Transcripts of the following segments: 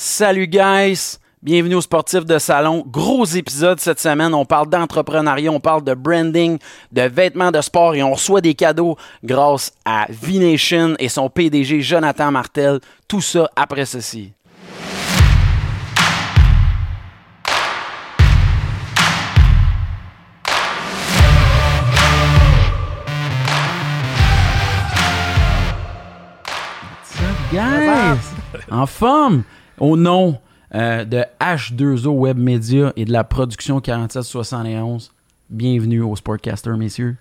Salut guys! Bienvenue au Sportif de Salon. Gros épisode cette semaine. On parle d'entrepreneuriat, on parle de branding, de vêtements de sport et on reçoit des cadeaux grâce à V-Nation et son PDG Jonathan Martel. Tout ça après ceci. What's up, guys? En forme, au nom euh, de H2O Web Media et de la production 4771, bienvenue au Sportcaster, messieurs.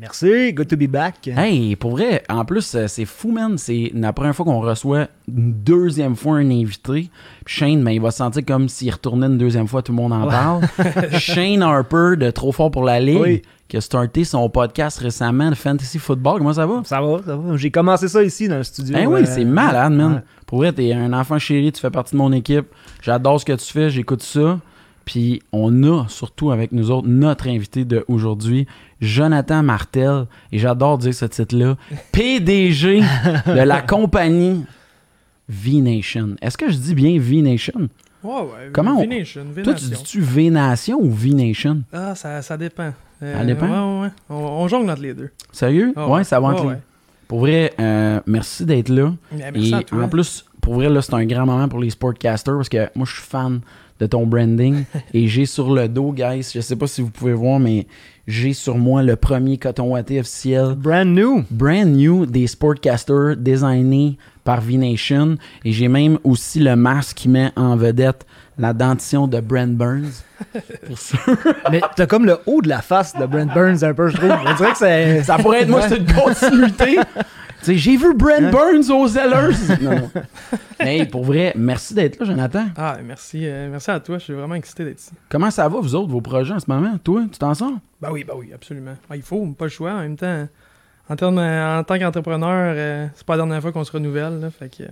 Merci, good to be back. Hey, pour vrai, en plus, euh, c'est fou, man. C'est la première fois qu'on reçoit une deuxième fois un invité. Puis Shane, ben, il va se sentir comme s'il retournait une deuxième fois, tout le monde en parle. Shane Harper de Trop Fort pour la Ligue, Oui. qui a starté son podcast récemment, de Fantasy Football. Comment ça va? Ça va, ça va. J'ai commencé ça ici dans le studio. Ben oui, euh, c'est malade, man. ouais. Pour vrai, t'es un enfant chéri, tu fais partie de mon équipe. J'adore ce que tu fais, j'écoute ça. Puis on a surtout avec nous autres notre invité d'aujourd'hui, Jonathan Martel. Et j'adore dire ce titre-là. PDG de la compagnie V-Nation. Est-ce que je dis bien V-Nation? Ouais, ouais. Comment on- V-Nation, Toi, tu dis-tu V-Nation ou V-Nation? Ah, ça, ça dépend. Euh, Ça dépend? Ouais, ouais, ouais. On, on jongle entre les deux. Sérieux? Ah ouais, ça va entre Ouais, les- ouais. Pour vrai, euh, merci d'être là. Merci Et à toi. en plus, pour vrai, là, c'est un grand moment pour les sportcasters parce que moi, je suis fan de ton branding et j'ai sur le dos, guys, je sais pas si vous pouvez voir, mais j'ai sur moi le premier coton watté officiel Brand new. brand new des sportcasters designé par V-Nation et j'ai même aussi le masque qui met en vedette la dentition de Brent Burns. Pour ça, Mais t'as comme le haut de la face de Brent Burns un peu, je trouve. On dirait que c'est. ça pourrait être moi, c'est une continuité. Tu sais, j'ai vu Brent Burns aux Zellers. Non, non. Mais pour vrai, merci d'être là, Jonathan. Ah, merci, euh, merci à toi. Je suis vraiment excité d'être ici. Comment ça va, vous autres, vos projets en ce moment? Toi, tu t'en sors? Bah oui, bah oui, absolument. Ah, il faut, pas le choix. En même temps, en, termes, en tant qu'entrepreneur, euh, c'est pas la dernière fois qu'on se renouvelle. Là, fait que euh,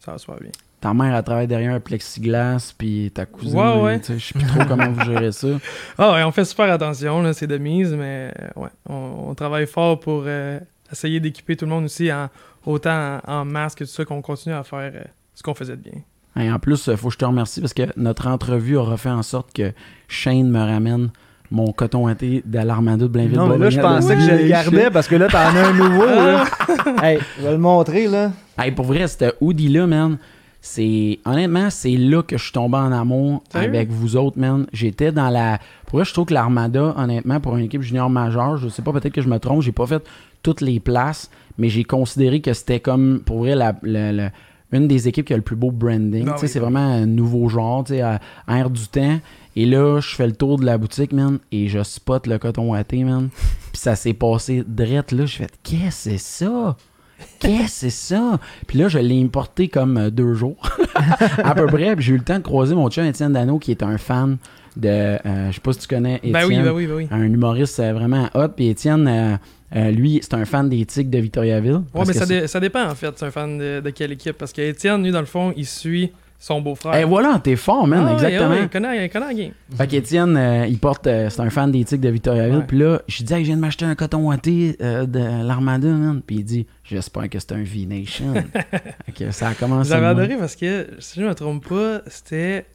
ça va se faire bien. Ta mère, elle travaille derrière un plexiglas, puis ta cousine, Ouais, euh, ouais. tu sais, je sais plus trop comment vous gérez ça. Ah ouais, on fait super attention, là, c'est de mise, mais euh, ouais, on, on travaille fort pour euh, essayer d'équiper tout le monde aussi, en, autant en, en masque et tout ça, qu'on continue à faire euh, ce qu'on faisait de bien. Et en plus, il faut que je te remercie parce que notre entrevue aura fait en sorte que Shane me ramène mon coton thé de l'Armada de Blainville. Non, mais là, je pensais que je le gardais parce que là, t'en as un nouveau. là. hey, je vais le montrer, là. Hey, pour vrai, ce hoodie-là, man, c'est. Honnêtement, c'est là que je suis tombé en amour avec vous autres, man. J'étais dans la. Pour vrai, je trouve que l'Armada, honnêtement, pour une équipe junior majeure, je sais pas, peut-être que je me trompe, j'ai pas fait toutes les places, mais j'ai considéré que c'était comme, pour vrai, la. la- la- une des équipes qui a le plus beau branding. Ah oui. c'est vraiment un nouveau genre, tu sais, air du temps. Et là, je fais le tour de la boutique, man, et je spot le coton watté, man. Puis ça s'est passé drette là. Je fais, qu'est-ce que c'est ça? Qu'est-ce que c'est ça? Puis là, je l'ai importé comme euh, deux jours, à peu près. Puis j'ai eu le temps de croiser mon chum Étienne Dano, qui est un fan de. euh, je sais pas si tu connais Étienne. Ben oui, ben oui, ben oui. Un humoriste euh, vraiment hot. Puis Étienne, euh, euh, lui, c'est un fan des Tigres de Victoriaville. Ouais, Parce mais que ça, dé- ça dépend en fait, c'est un fan de, de quelle équipe. Parce qu'Étienne, lui, dans le fond, il suit son beau-frère. Eh voilà, t'es fort, man, Ah exactement. ouais, il, connaît, il connaît la game. Fait qu'Étienne, euh, il porte, euh, c'est un fan des Tigres de Victoriaville. Puis là, je dis, Hey, je viens de m'acheter un coton watté euh, de l'Armada, man. Puis il dit, j'espère que c'est un V-Nation. Que ça a commencé. J'avais adoré parce que, si je ne me trompe pas, c'était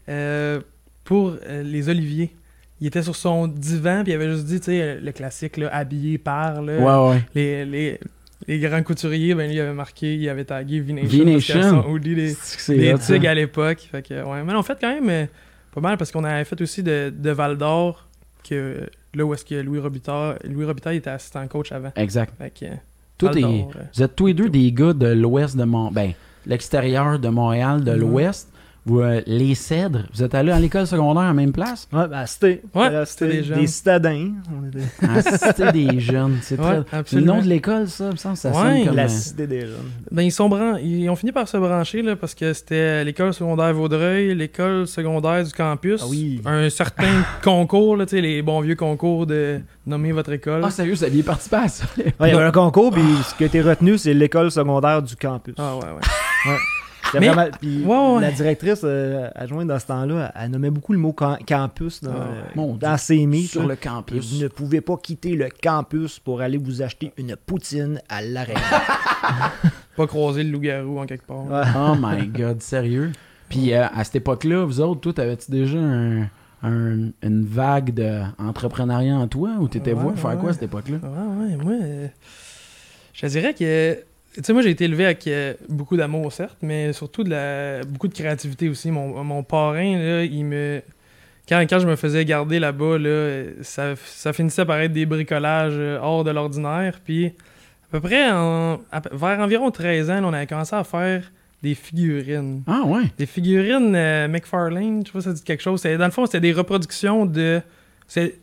pour les oliviers. Il était sur son divan, puis il avait juste dit, tu sais, le classique, là, habillé par là, Ouais, ouais. les, les, les grands couturiers, ben lui, il avait marqué, il avait tagué V-Nation. V-Nation. des, tigres à l'époque. Fait que, ouais. Mais on fait quand même euh, pas mal parce qu'on avait fait aussi de, de Val d'Or, que là où est-ce que Louis Robitaille, Louis Robitaille était assistant coach avant. Exact. Fait que, euh, Tout Val est- d'Or, euh. Vous êtes tous les deux des gars de l'ouest de Mont... Ben, l'extérieur de Montréal, de Ouais. l'ouest. Vous, euh, les Cèdres, vous êtes allés à l'école secondaire à la même place? Ouais, ben, c'était. Ouais, euh, c'était des jeunes. Des citadins. On était- À la Cité des Jeunes. C'est Ouais, très... C'est le nom de l'école, ça, me semble. Ça Ouais, sonne comme... La cité des jeunes. Ben, ils, sont bran- ils ont fini par se brancher là, parce que c'était l'école secondaire Vaudreuil, l'école secondaire du campus, Ah oui. un certain concours, là, tu sais, les bons vieux concours de nommer votre école. Ah, sérieux, vous aviez participé à ça? Ouais, il y avait un concours, puis ce qui a été retenu, c'est l'école secondaire du campus. Ah ouais, ouais. Mais- vraiment- puis Ouais, ouais. La directrice euh, adjointe dans ce temps-là, elle, elle nommait beaucoup le mot cam- campus dans, ses meets. Sur le campus. Vous ne pouvez pas quitter le campus pour aller vous acheter une poutine à l'arène. Pas croiser le loup-garou en quelque part. Ouais. Oh my god, sérieux? Puis euh, à cette époque-là, vous autres, toi, t'avais-tu déjà un, un- une vague d'entrepreneuriat en toi ou t'étais Ouais, voué faire quoi à cette époque-là? Ouais, ouais, moi, euh, je dirais que. Tu sais, moi, j'ai été élevé avec euh, beaucoup d'amour, certes, mais surtout de la, beaucoup de créativité aussi. Mon, mon parrain, là, il me. Quand, quand je me faisais garder là-bas, là, ça, ça finissait par être des bricolages euh, hors de l'ordinaire. Puis, à peu près, en- à vers environ 13 ans, là, on avait commencé à faire des figurines. Ah ouais. Des figurines euh, McFarlane, je sais pas si ça dit quelque chose. Dans le fond, c'était des reproductions de. c'est-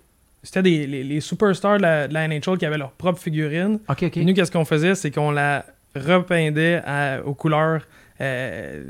C'était des, les, les superstars de la, de la NHL qui avaient leurs propres figurines. Ok, ok. Puis nous, qu'est-ce qu'on faisait, c'est qu'on la repeindait aux couleurs. euh,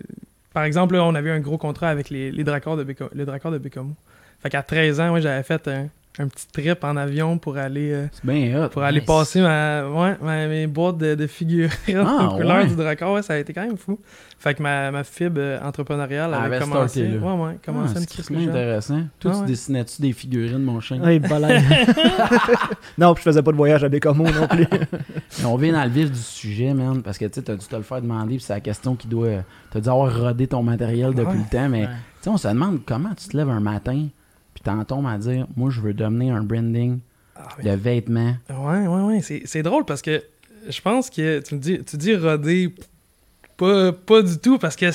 par exemple, là, on avait un gros contrat avec les, les Dracors de Bécomo. Fait qu'à 13 ans, ouais, j'avais fait un, un petit trip en avion pour aller, euh, C'est bien hot. pour aller Nice. passer ma, ouais, ma- mes boîtes de, de figurines Ah, aux couleurs ouais. du Dracor. Ouais, ça a été quand même fou. Fait que ma, ma fibre euh, entrepreneuriale Elle avait, avait commencé. starté. Ouais, ouais, Ah, commencé c'est crissement jeune. intéressant. Toi, Ah tu ouais. dessinais-tu des figurines, mon chien? Hey, non, puis je faisais pas de voyage à Bécamo non plus. Mais on vient dans le vif du sujet, man, parce que tu sais, t'as dû te le faire demander, puis c'est la question qui doit. T'as dû avoir rodé ton matériel depuis Ouais. le temps, mais tu on se demande comment tu te lèves un matin, puis t'en tombes à dire, moi, je veux dominer un branding Ah, mais- de vêtements. Ouais, ouais, ouais. C'est, drôle parce que je pense que tu me dis, tu dis rodé, pas, pas du tout parce que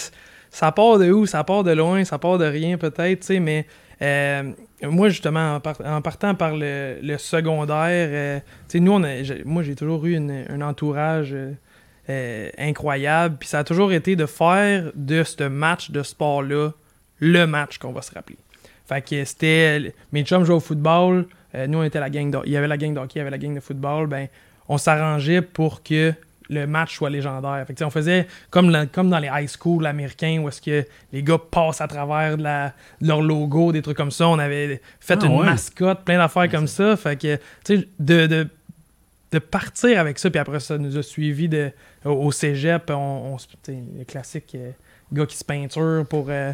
ça part de où? Ça part de loin, ça part de rien peut-être, tu sais, mais euh, moi justement, en, par- en partant par le, le secondaire, euh, tu sais, nous, on a, moi j'ai toujours eu une- un entourage euh, euh, incroyable, puis ça a toujours été de faire de ce match de sport-là le match qu'on va se rappeler. Fait que c'était. Mes chums jouaient au football. euh, nous, on était la gang de, Il y avait la gang de hockey, il y avait la gang de football. Ben, on s'arrangeait pour que le match soit légendaire. Fait que, on faisait comme, comme dans les high school américains où est-ce que les gars passent à travers de, la- de leur logo, des trucs comme ça. On avait fait Ah une ouais. mascotte, plein d'affaires comme ça. Fait que, tu sais, de, de, de partir avec ça, puis après ça nous a suivi de, au, au cégep, on, on le classique euh, gars qui se peinture pour, euh,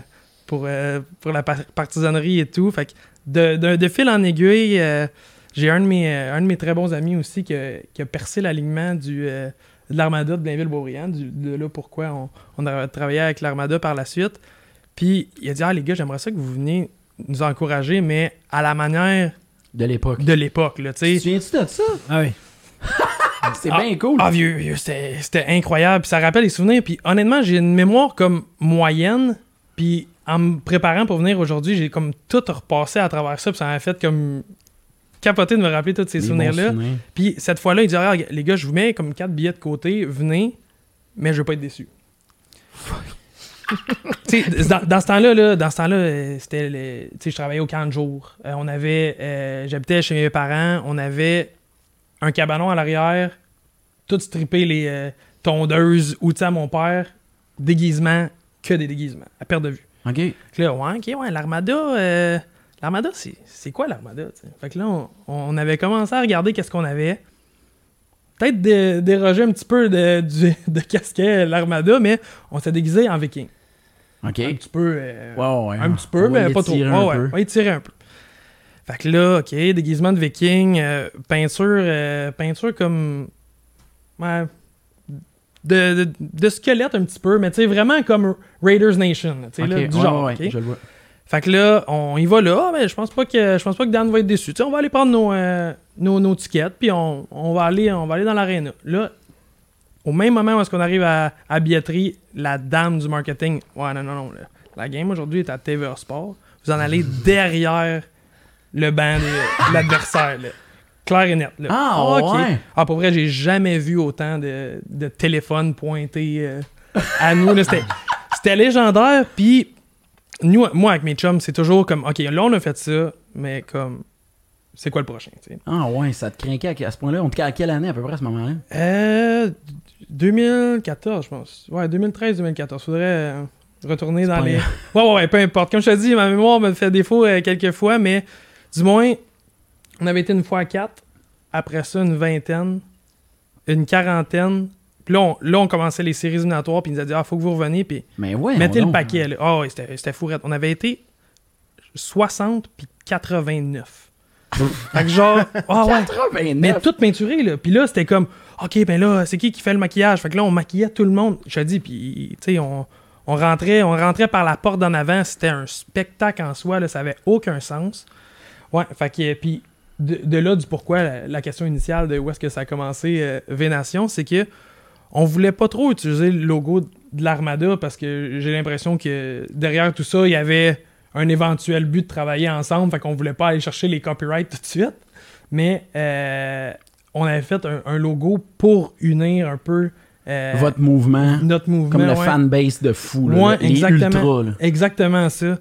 pour, euh, pour la par- partisanerie et tout. Fait que de, de, de fil en aiguille, euh, j'ai un, de mes, euh, un de mes très bons amis aussi qui a, qui a percé l'alignement du, euh, de l'Armada de Blainville-Beaubriand, du- de là pourquoi on, on a travaillé avec l'Armada par la suite. Puis il a dit Ah les gars, j'aimerais ça que vous veniez nous encourager, mais à la manière De l'époque. de l'époque. là, tu Tu sais. te souviens-tu de ça? Ah oui. C'est Ah. bien cool. Ah, vieux, vieux, c'était c'était incroyable. Puis ça rappelle les souvenirs. Puis honnêtement, j'ai une mémoire comme moyenne. Puis en me préparant pour venir aujourd'hui, j'ai comme tout repassé à travers ça. Puis ça m'a fait comme capoter de me rappeler tous ces souvenirs-là. souvenirs. Puis cette fois-là, il dit Ah, les gars, je vous mets comme quatre billets de côté, venez, mais je veux pas être déçu. Dans, dans ce temps-là, là, dans ce temps-là, euh, c'était le- tu sais, je travaillais au camp de jour. Euh, on avait, euh, j'habitais chez mes parents, on avait un cabanon à l'arrière, tout strippé les euh, tondeuses, outils à mon père, déguisement, que des déguisements, à perte de vue. OK. Fait là, ouais, ok, ouais, l'Armada, euh, l'Armada, c'est, c'est quoi l'Armada? Fait que là, on, on avait commencé à regarder qu'est-ce qu'on avait. Peut-être dé- déroger un petit peu de, du- de qu'est l'Armada, mais on s'est déguisé en viking. OK. Un petit peu. euh, Ouais, ouais. un petit peu, mais pas trop. un ouais, peu. on va étirer un peu. Fait que là, ok, déguisement de viking, euh, peinture, euh, peinture comme. Ouais, de, de, de squelette un petit peu, mais tu sais, vraiment comme Raiders Nation, tu sais, du ouais, genre. ouais, je le vois. Fait que là, on y va là, mais je pense pas que je pense pas que Dan va être déçu. Tu sais, on va aller prendre nos, euh, nos, nos tickets, puis on, on va aller on va aller dans l'aréna. Là, au même moment où est-ce qu'on arrive à, à la billetterie, la dame du marketing, ouais non non non, là, la game aujourd'hui est à TVA Sport. Vous en allez derrière le banc de, l'adversaire. Clair et net. Là. Ah, ok. ouais. Ah, pour vrai, j'ai jamais vu autant de, de téléphones pointés euh, à nous. C'était, légendaire. Puis, nous, moi, avec mes chums, c'est toujours comme, OK, là, on a fait ça, mais comme, c'est quoi le prochain? tu sais? Ah, ouais, ça te craquait à, à ce point-là. On te à quelle année à peu près à ce moment-là? Euh, 2014, je pense. Ouais, 2013-2014. Faudrait euh, retourner dans les. Ouais, ouais, ouais, peu importe. Comme je te dis, ma mémoire me fait défaut euh, quelques fois, mais du moins, on avait été une fois à quatre. Après ça, une vingtaine, une quarantaine. Puis là, on, là, on commençait les séries éliminatoires, puis ils nous a dit, ah, faut que vous reveniez, puis Mais ouais. mettez le paquet. là. Ah, ouais, c'était c'était fourrette. On avait été 60 puis 89. fait que genre, ah ouais. 89. Mais tout peinturé, là. Puis là, c'était comme, OK, ben là, c'est qui qui fait le maquillage? Fait que là, on maquillait tout le monde. Je te dis, puis, tu sais, on, on rentrait, on rentrait par la porte d'en avant, c'était un spectacle en soi, là, ça avait aucun sens. Ouais, fait que, puis de, de là du pourquoi, la, la question initiale de où est-ce que ça a commencé euh, V-Nation, c'est que on voulait pas trop utiliser le logo de l'Armada parce que j'ai l'impression que derrière tout ça, il y avait un éventuel but de travailler ensemble, fait qu'on voulait pas aller chercher les copyrights tout de suite. Mais euh, on avait fait un, un logo pour unir un peu euh, Votre mouvement, notre mouvement. comme le ouais. fanbase de fou, là, Ouais, les exactement. ultras. là. Exactement ça.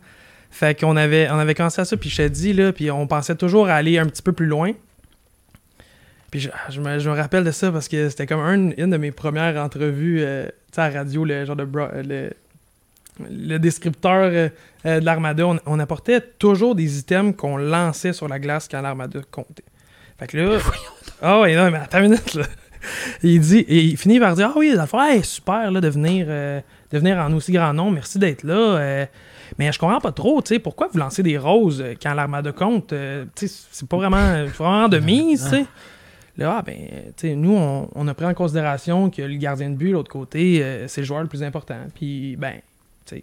Fait qu'on avait, on avait commencé à ça, puis je t'ai dit, là, puis on pensait toujours à aller un petit peu plus loin. Puis je, je me, je me rappelle de ça parce que c'était comme un- une de mes premières entrevues euh, à la radio, le genre de bro- euh, le, le descripteur euh, de l'Armada. On, on apportait toujours des items qu'on lançait sur la glace quand l'Armada comptait. Fait que là. Ah ouais, non, mais attends une minute, là. Il dit, et il finit par dire Ah oui, fond, hey, super là, de, venir, euh, de venir en aussi grand nombre, merci d'être là. Euh, mais je comprends pas trop, tu sais, pourquoi vous lancez des roses euh, quand l'armada compte euh, Tu sais, c'est pas vraiment, c'est pas vraiment de mise, tu sais. Là, ah, ben, tu sais, nous, on, on a pris en considération que le gardien de but, l'autre côté, euh, c'est le joueur le plus important. Puis, ben, tu sais,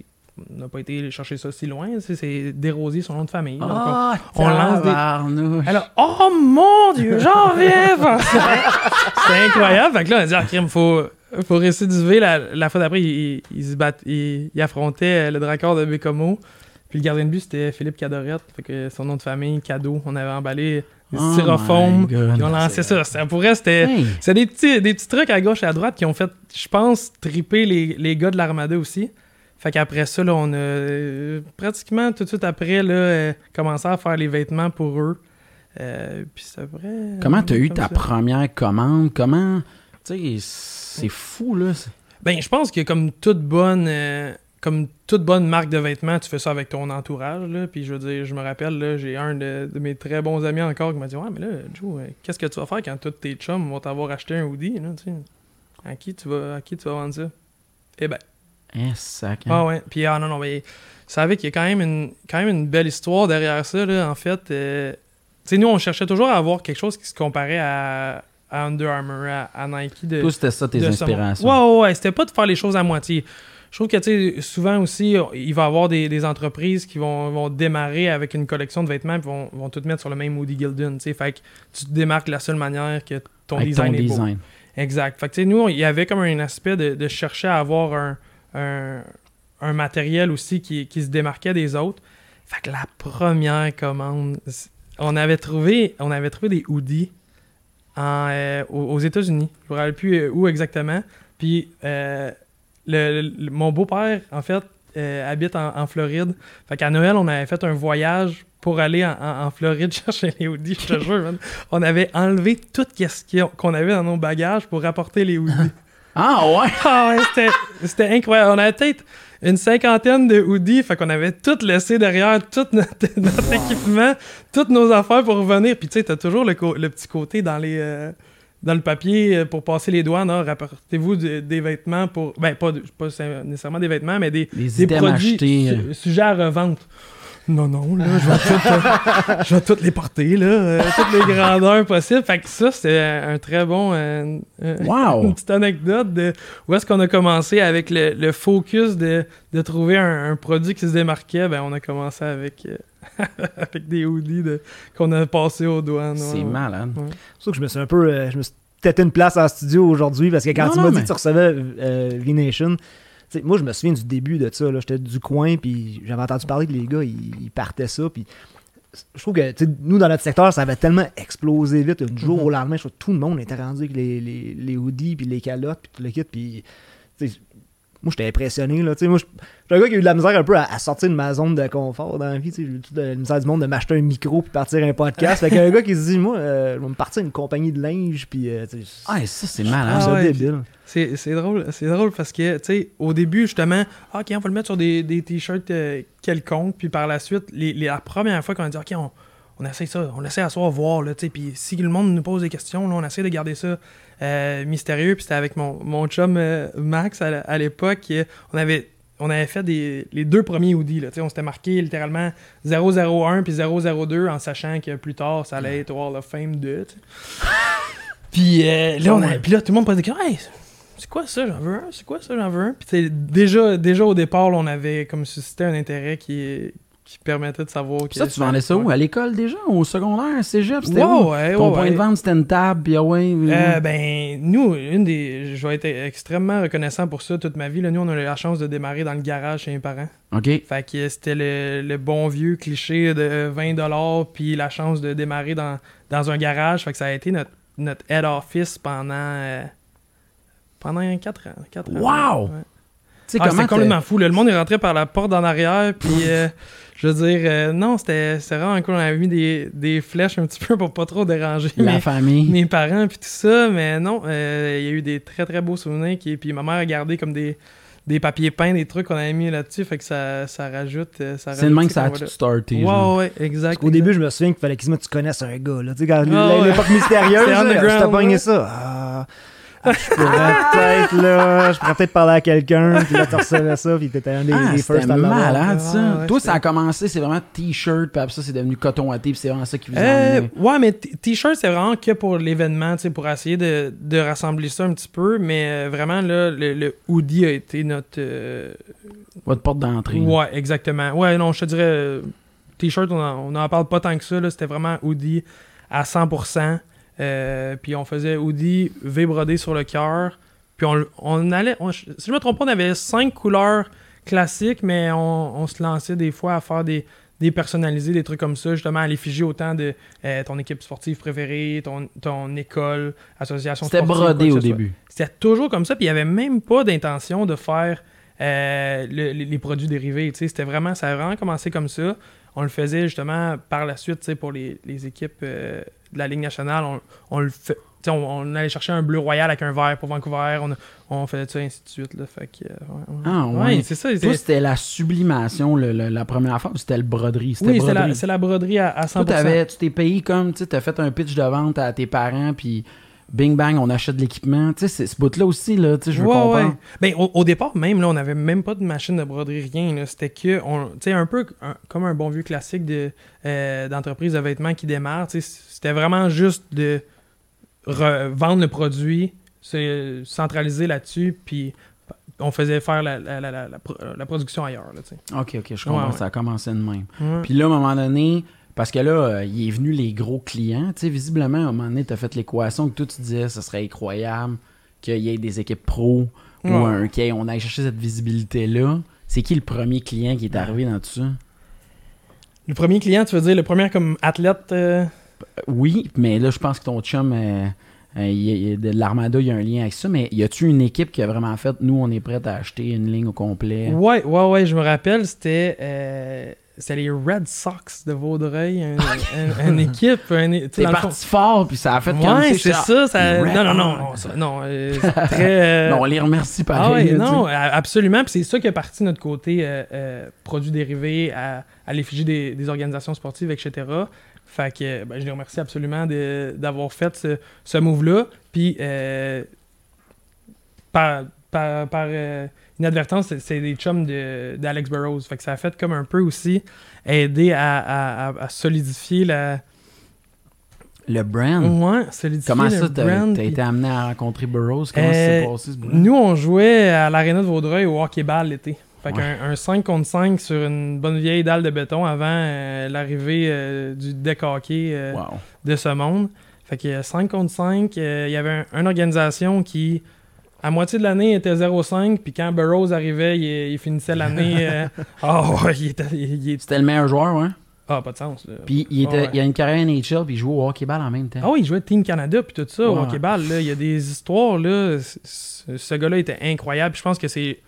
on n'a pas été chercher ça si loin. C'est Desrosiers, son nom de famille. Donc, on- Ah, on lance des- alors, oh mon dieu, j'en reviens! C'était incroyable. Fait que là, on a dit, ah, crime, faut, faut récidiver. La, la fois d'après, il, il, il se bat, il, il affrontait euh, le dracard de Bécomo. Puis le gardien de but, c'était Philippe Cadorette. Fait que son nom de famille, cadeau. On avait emballé des Oh styrofoam. my God. Puis on lançait ça. Ça pourrait, c'était. Hey, C'est des petits, des petits trucs à gauche et à droite qui ont fait, je pense, triper les, les gars de l'Armada aussi. Fait qu'après ça, là, on a euh, pratiquement tout de suite après là, euh, commencé à faire les vêtements pour eux. Euh, puis c'est vrai. Comment t'as eu ta ça. première commande? Comment. Tu sais, c'est fou, là. Ben, je pense que comme toute bonne. euh, comme toute bonne marque de vêtements, tu fais ça avec ton entourage. Là. Puis je veux dire, je me rappelle, là, j'ai un de, de mes très bons amis encore qui m'a dit Ouais, mais là, Joe, euh, qu'est-ce que tu vas faire quand tous tes chums vont t'avoir acheté un hoodie là, tu sais? À qui tu vas à qui tu vas vendre ça Eh ben, Eh, sac. hein. Ah ouais. Puis ah non, non, mais vous savez qu'il y a quand même une, quand même une belle histoire derrière ça, là, en fait. euh, tu sais, nous, on cherchait toujours à avoir quelque chose qui se comparait à, à Under Armour, à, à Nike. De, Toi, c'était ça tes inspirations. Ouais, ouais, ouais. C'était pas de faire les choses à moitié. Je trouve que, tu sais, souvent aussi, il va y avoir des, des entreprises qui vont, vont démarrer avec une collection de vêtements et vont, vont tout mettre sur le même Woody Gilden. Fait que tu te démarques de la seule manière que ton Avec design ton est beau. Exact. Fait que, tu sais, nous, il y avait comme un aspect de, de chercher à avoir un, un, un matériel aussi qui, qui se démarquait des autres. Fait que la première commande, on avait trouvé, on avait trouvé des hoodies euh, aux, États-Unis. Je me rappelle plus euh, où exactement. Puis euh, mon beau-père, en fait, habite en, en Floride. Fait qu'à Noël, on avait fait un voyage pour aller en, Floride chercher les hoodies, je te jure, man. On avait enlevé tout ce qu'on avait dans nos bagages pour rapporter les hoodies. Ah ouais! Ah ouais, c'était- incroyable. On avait peut-être une cinquantaine de hoodies, fait qu'on avait tout laissé derrière, tout notre, notre équipement, toutes nos affaires pour revenir. Puis tu sais, t'as toujours le, le petit côté dans les... euh, dans le papier euh, pour passer les douanes, hein, rapportez-vous de- des vêtements pour. Ben, pas, de- pas nécessairement des vêtements, mais des, des produits su- sujets à revente. Non, non, là, je vais, tout, euh, je vais toutes les porter, là, euh, toutes les grandeurs possibles. Fait que ça, c'était un très bon. euh, Wow! une petite anecdote de où est-ce qu'on a commencé avec le, le focus de, de trouver un, un produit qui se démarquait. Ben, on a commencé avec, euh, avec des hoodies de- qu'on a passé aux douanes. C'est ouais, ouais. malade. C'est pour ça que je me suis un peu. euh, je me suis têté une place en studio aujourd'hui parce que quand Non, tu non, m'as dit mais- que tu recevais euh, V-Nation, moi je me souviens du début de ça. J'étais du coin, puis j'avais entendu parler que les gars ils, ils partaient ça. Puis je trouve que nous dans notre secteur, ça avait tellement explosé vite. Du jour Mhm. au lendemain, je trouve que tout le monde était rendu avec les, les, les hoodies, puis les calottes, puis tout le kit. Puis moi j'étais impressionné. Là, tu sais, moi, suis un gars qui a eu de la misère un peu à, à sortir de ma zone de confort dans la vie. tu sais, J'ai eu toute la misère du monde de m'acheter un micro puis partir un podcast. fait qu'un gars qui se dit, moi, euh, je vais me partir une compagnie de linge. Puis, euh, Ah, ça, c'est ça Ah ouais, débile. C'est c'est drôle, c'est drôle parce que, tu sais, au début, justement, ah, OK, on va le mettre sur des, des t-shirts euh, quelconques, puis par la suite, les, les- la première fois qu'on a dit, OK, on, on essaie ça, on essaie à soi voir, là, tu sais, puis si le monde nous pose des questions, là, on essaie de garder ça euh, mystérieux, puis c'était avec mon, mon chum euh, Max à, à l'époque, on avait... On avait fait des, les deux premiers hoodies. Là, on s'était marqué littéralement 001 puis 002 en sachant que plus tard, ça allait être Wall of Fame 2. tu sais. Puis euh, là, on a- puis là, tout le monde des questions. Hey, c'est quoi ça, j'en veux un, c'est quoi ça, j'en veux un? Puis déjà, déjà au départ, là, on avait comme suscité un intérêt qui, qui permettait de savoir. Puis ça, tu vendais ça où? À l'école déjà? Au secondaire? Cégep? C'était Ouais, où? ouais, Ton ouais, point ouais. de vente, c'était une table, puis ah ouais... Euh, ben, nous, une des. Je vais être extrêmement reconnaissant pour ça toute ma vie. Là. Nous, on a eu la chance de démarrer dans le garage chez mes parents. OK. Fait que c'était le, le bon vieux cliché de 20$, puis la chance de démarrer dans, dans un garage. Fait que ça a été notre, notre head office pendant. euh, pendant 4 ans. Wow! Ouais. Ah, c'était complètement fou. là. Le monde est rentré par la porte en arrière, puis euh, je veux dire, euh, non, c'était vraiment cool. On avait mis des, des flèches un petit peu pour pas trop déranger La mes, famille. mes parents, puis tout ça, mais non, euh, il y a eu des très très beaux souvenirs. Qui, puis ma mère a gardé comme des, des papiers peints, des trucs qu'on avait mis là-dessus, fait que ça, ça rajoute. euh, ça C'est le même que ça a tout starté. Ouais, ouais, exact. Qu'au début, je me souviens qu'il fallait quasiment que tu connaisses un gars. Là. Tu sais, quand Ah, ouais. l'époque mystérieuse, je t'ai pogné ça. Ah, je pourrais peut-être, là, je pourrais peut-être parler à quelqu'un, puis là, tu recevais ça, puis t'étais un des, Ah, des first à malade, ça. Ah, ouais, Toi, ça a commencé, c'est vraiment t-shirt, puis après ça, c'est devenu coton à thé, puis c'est vraiment ça qui vous a Euh, ouais, mais t-shirt, c'est vraiment que pour l'événement, tu sais, pour essayer de, de rassembler ça un petit peu. Mais euh, vraiment, là, le, le hoodie a été notre. euh, Votre porte d'entrée. ouais, exactement. Ouais, non, je te dirais, euh, t-shirt, on en, on en parle pas tant que ça. là, C'était vraiment hoodie à 100%. Euh, puis on faisait hoodie V brodé sur le cœur. Puis on, on allait. on- si je me trompe pas, on avait cinq couleurs classiques, mais on, on se lançait des fois à faire des, des personnalisés, des trucs comme ça, justement à l'effigie autant de euh, ton équipe sportive préférée, ton, ton école, association C'était brodé au début. C'était toujours comme ça, puis il n'y avait même pas d'intention de faire euh, le- les, produits dérivés. C'était vraiment, ça a vraiment commencé comme ça. On le faisait justement par la suite pour les, les équipes euh, de la Ligue nationale. On, on le fait. On, on allait chercher un bleu royal avec un vert pour Vancouver. On, on faisait ça, ainsi de suite. Là. Fait que, euh, ouais, ouais. Ah, ouais. c'est ça. Toi, c'était la sublimation, le- le- la première fois, ou c'était le broderie? C'était oui, c'est la, broderie. c'est la broderie à, à 100%. Toi, t'avais- tu t'es payé comme, tu t'as fait un pitch de vente à tes parents, puis bing bang, on achète de l'équipement. Tu sais, c'est- ce bout-là aussi, là, tu sais, je veux Ouais, comprendre. ouais. Ben, au, au départ, même, là, on n'avait même pas de machine de broderie, rien. C'était que, on- tu sais, un peu un- comme un bon vieux classique de, euh, d'entreprise de vêtements qui démarre. tu sais, C'était vraiment juste de re- vendre le produit, se centraliser là-dessus, puis on faisait faire la, la- la- la- la pro- la production ailleurs. Là. Ok, ok, je comprends. Ouais. Ça a commencé de même. Puis là, à un moment donné, parce que là, euh, il est venu les gros clients. Tu sais, visiblement, à un moment donné, t'as fait l'équation que toi, tu disais, ce serait incroyable qu'il y ait des équipes pro ou Ouais. un, qu'on aille chercher cette visibilité-là. C'est qui le premier client qui est arrivé dans tout ça? Le premier client, tu veux dire, le premier comme athlète. euh, Oui, mais là, je pense que ton chum, euh, euh, de l'Armada, il y a un lien avec ça. Mais y a-tu une équipe qui a vraiment fait, nous, on est prêt à acheter une ligne au complet? Ouais, ouais, ouais, je me rappelle, c'était euh, c'était les Red Sox de Vaudreuil, un- un- une équipe. un- C'est fond- parti fort, puis ça a fait Ouais, c'est ça, Non, non, non, non, ça- non, euh, c'est très. euh, Non, on les remercie ah pareil. ouais, tu non, absolument. Puis c'est ça qui a parti notre côté euh, euh, produits dérivés à, à l'effigie des, des organisations sportives, etc. Fait que ben, je les remercie absolument de- d'avoir fait ce, ce move-là. Puis par, par, par, inadvertance, c'est- c'est des chums de- d'Alex Burrows. Fait que ça a fait comme un peu aussi aider à, à- à- à solidifier la. Le brand. Ouais, solidifier Comment le ça, t'as brand, été amené à rencontrer Burroughs? Comment Euh, ça s'est passé, ce bout Nous, on jouait à l'aréna de Vaudreuil au hockey-ball l'été. Fait Ouais. qu'un un 5 contre 5 sur une bonne vieille dalle de béton avant euh, l'arrivée euh, du deck hockey euh, Wow. de ce monde. Fait que 5 contre 5, euh, il y avait un- une organisation qui, à moitié de l'année, était 0-5, puis quand Burroughs arrivait, il, il finissait l'année. euh, Ah il était. il- il était- C'était le meilleur joueur, ouais. Ah, pas de sens. là. Puis il, était, Ah ouais. il a une carrière NHL, puis il jouait au hockey-ball en même temps. Ah oui, il jouait Team Canada puis tout ça au hockey-ball. là. Il y a des histoires. là. Ce gars-là était incroyable. Je pense que c'est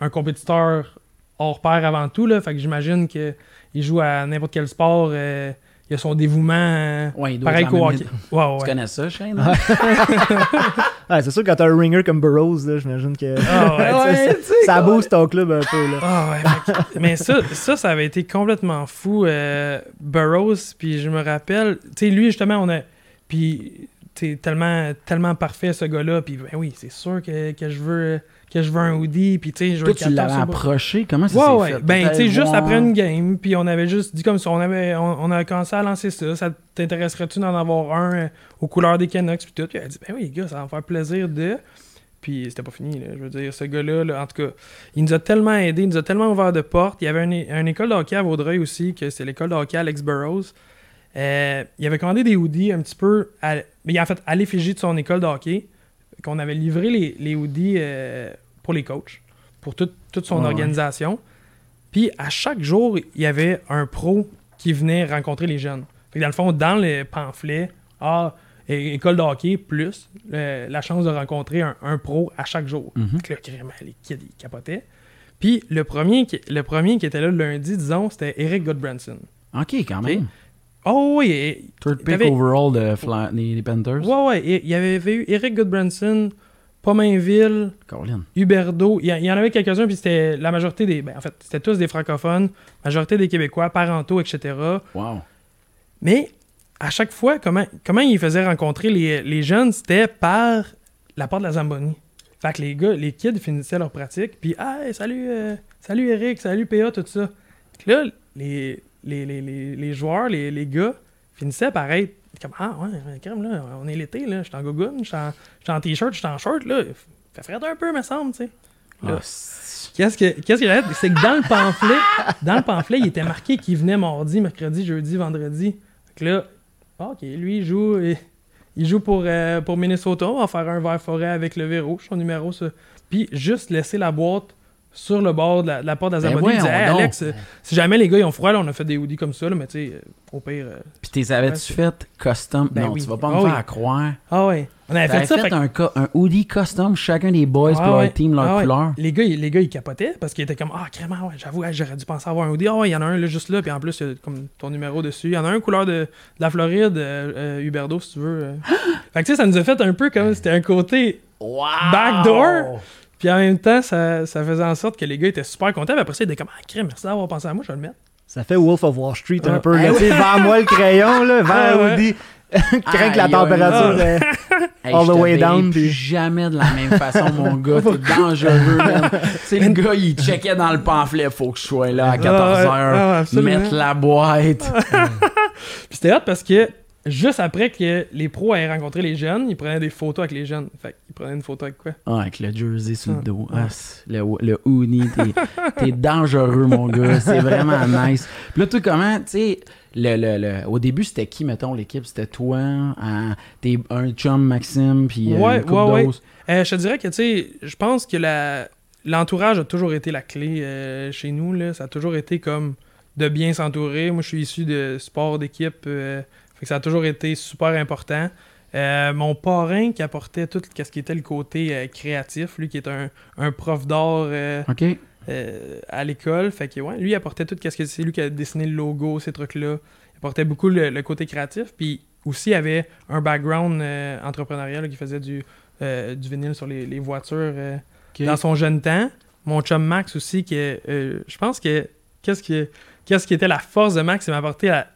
un compétiteur hors pair avant tout. Là. Fait que j'imagine qu'il joue à n'importe quel sport. euh, il a son dévouement. euh, Ouais, il doit pareil qu'au hockey. ligne. Ouais, ouais. Tu connais ça, Shane? Ouais, c'est sûr que quand t'as un ringer comme Burroughs, là, j'imagine que Ah ouais, ça, ça booste ton club un peu. Là. Ah ouais, mais ça, ça, ça avait été complètement fou. euh, Burroughs, puis je me rappelle, tu sais, lui, justement, on a. Puis, tu sais, tellement, tellement parfait, ce gars-là. Puis, ben oui, c'est sûr que, que je veux que je veux un hoodie. Puis, tu sais, je veux Toi, tu 14 l'avais approché. Comment ça Ouais, s'est ouais. fait? Ben, tu sais, juste après une game, puis on avait juste dit comme ça, on avait, on, commencé à lancer ça. Ça t'intéresserait-tu d'en avoir un euh, aux couleurs des Canucks, puis tout? Puis elle a dit, ben oui, gars, ça va me faire plaisir de. puis c'était pas fini. là. Je veux dire, ce gars-là, là, en tout cas, il nous a tellement aidé, il nous a tellement ouvert de portes. Il y avait une, une école de hockey à Vaudreuil aussi, que c'est l'école de hockey Alex Burrows. Euh, il avait commandé des hoodies un petit peu, à, mais en fait, à l'effigie de son école de hockey, qu'on avait livré les, les hoodies euh, pour les coachs, pour toute- toute son Ouais, organisation. Puis à chaque jour, il y avait un pro qui venait rencontrer les jeunes. Fait que dans le fond, dans le pamphlet, ah, école de hockey, plus euh, la chance de rencontrer un, un pro à chaque jour. Que là, carrément, les kids, ils capotaient. Puis le premier, qui, le premier qui était là le lundi, disons, c'était Eric Goodbranson. Ok, quand même. Oh oui, et- Third pick overall de Fla- des Panthers. ouais, ouais, il y avait eu Eric Goodbranson, Pomainville. Huberdo. Il y, en avait quelques-uns, puis c'était la majorité des. Ben, en fait, c'était tous des francophones, majorité des Québécois, parentaux, etc. Wow. Mais à chaque fois, comment, comment ils faisaient rencontrer les, les jeunes, c'était par la porte de la Zamboni. Fait que les gars, les kids finissaient leur pratique, puis Hey, salut, euh, salut Eric, salut PA, tout ça. Là, les, les, les, les, les joueurs, les, les gars, finissaient par être comme Ah, ouais, crème, là, on est l'été, là, je suis en gogoune, je suis en, t-shirt, je suis en short, là. Fait frais un peu, me semble, tu sais. Ah, Qu'est-ce que qu'est-ce? C'est que dans le pamphlet, dans le pamphlet, il était marqué qu'il venait mardi, mercredi, jeudi, vendredi. Fait que là, ok, lui il joue, il, il joue pour, euh, pour Minnesota, on va faire un verre forêt avec le verrou, son numéro ça. Puis juste laisser la boîte sur le bord de la, de la porte de la Ben Hey. Alex, euh, si jamais les gars ils ont froid, là, on a fait des hoodies comme ça, là, mais tu sais, euh, au pire. euh, Puis t'es avais-tu fait custom? Ben non, oui. tu vas pas me Ah faire oui. croire. Ah ouais. On avait fait ça. fait, fait un, hoodie custom, chacun des boys Ah pour ouais. leur team, leur Ah ouais. couleur. Les gars, ils- les gars, ils capotaient parce qu'ils étaient comme Ah, carrément, ouais, j'avoue, j'aurais dû penser avoir un hoodie. Ah, ouais, il y en a un là, juste là, puis en plus, il y a comme ton numéro dessus. Il y en a un couleur de, de la Floride, euh, Huberdo, si tu veux. fait que tu sais, ça nous a fait un peu comme c'était un côté. Wow! Backdoor? Puis en même temps, ça, ça faisait en sorte que les gars étaient super contents. Puis après ça, ils étaient comme Ah, crème, merci d'avoir pensé à moi, je vais le mettre. Ça fait Wolf of Wall Street un Ah. peu. Ah Là, tu sais, vends-moi le crayon, là, vends Ah hoodie. Crains que la température. Hey, all the way down, plus puis- jamais de la même façon, mon gars. T'es dangereux, man. Tu sais, le gars, il checkait dans le pamphlet. Faut que je sois là à 14h. Ah ouais, ah, mettre la boîte. Puis c'était hot parce que juste après que les pros avaient rencontré les jeunes, ils prenaient des photos avec les jeunes. Fait qu'ils prenaient une photo avec quoi? Ah, avec le jersey sur le dos. ah. Le, le hoodie, t'es, dangereux, mon gars. C'est vraiment nice. Puis là, comment, tu sais, le, le, le- au début, c'était qui, mettons, l'équipe? C'était toi, hein, t'es un chum, Maxime, puis euh, Ouais, une ouais, ouais. Euh, je te dirais que, tu sais, je pense que la, l'entourage a toujours été la clé euh, chez nous. Là. Ça a toujours été comme de bien s'entourer. Moi, je suis issu de sport d'équipe. Fait que ça a toujours été super important. Euh, mon parrain qui apportait tout ce qui était le côté euh, créatif, lui qui est un, un prof d'art euh, à l'école. Fait que ouais, lui il apportait tout ce que c'est lui qui a dessiné le logo, ces trucs-là. Il apportait beaucoup le, le côté créatif. Puis aussi, il avait un background entrepreneurial là, qui faisait du, du vinyle sur les, les voitures dans son jeune temps. Mon chum Max aussi, qui je pense que qu'est-ce qui, qu'est-ce qui était la force de Max, c'est m'apporter à-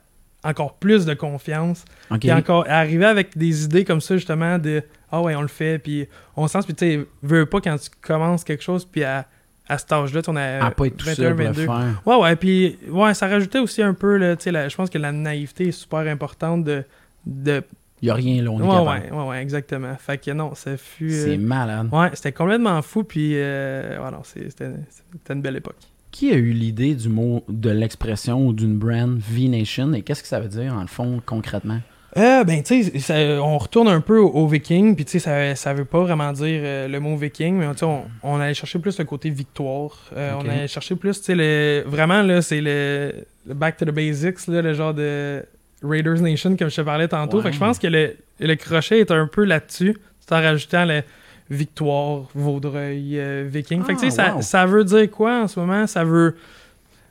encore plus de confiance. OK. Puis encore arriver avec des idées comme ça, justement, de Ah ouais, on le fait, puis on sent, puis tu sais, veux pas quand tu commences quelque chose, puis à, à cet âge-là, tu on a À pas être tout 21, seul pour le 22. faire. Ouais, ouais, puis ouais, ça rajoutait aussi un peu, tu sais, la- je pense que la naïveté est super importante de. de Il a rien là, on est ouais, ouais, ouais, ouais, exactement. Fait que non, ça fut. euh, C'est malade. Ouais, c'était complètement fou, puis euh, c'est- c'était c'était une belle époque. Qui a eu l'idée du mot, de l'expression ou d'une brand V-Nation et qu'est-ce que ça veut dire, en le fond, concrètement? Euh, ben, tu sais, on retourne un peu au, au viking, puis tu sais, ça, ça veut pas vraiment dire euh, le mot viking, mais on, on allait chercher plus le côté victoire. Euh. On allait chercher plus, tu sais, le- vraiment, là, c'est le, le back to the basics, là, le genre de Raiders Nation, comme je te parlais tantôt. Ouais. Fait que je pense que le, le crochet est un peu là-dessus, en rajoutant le victoire, Vaudreuil, euh, viking. fait que tu sais, Ah, ça, wow. ça veut dire quoi en ce moment? Ça veut.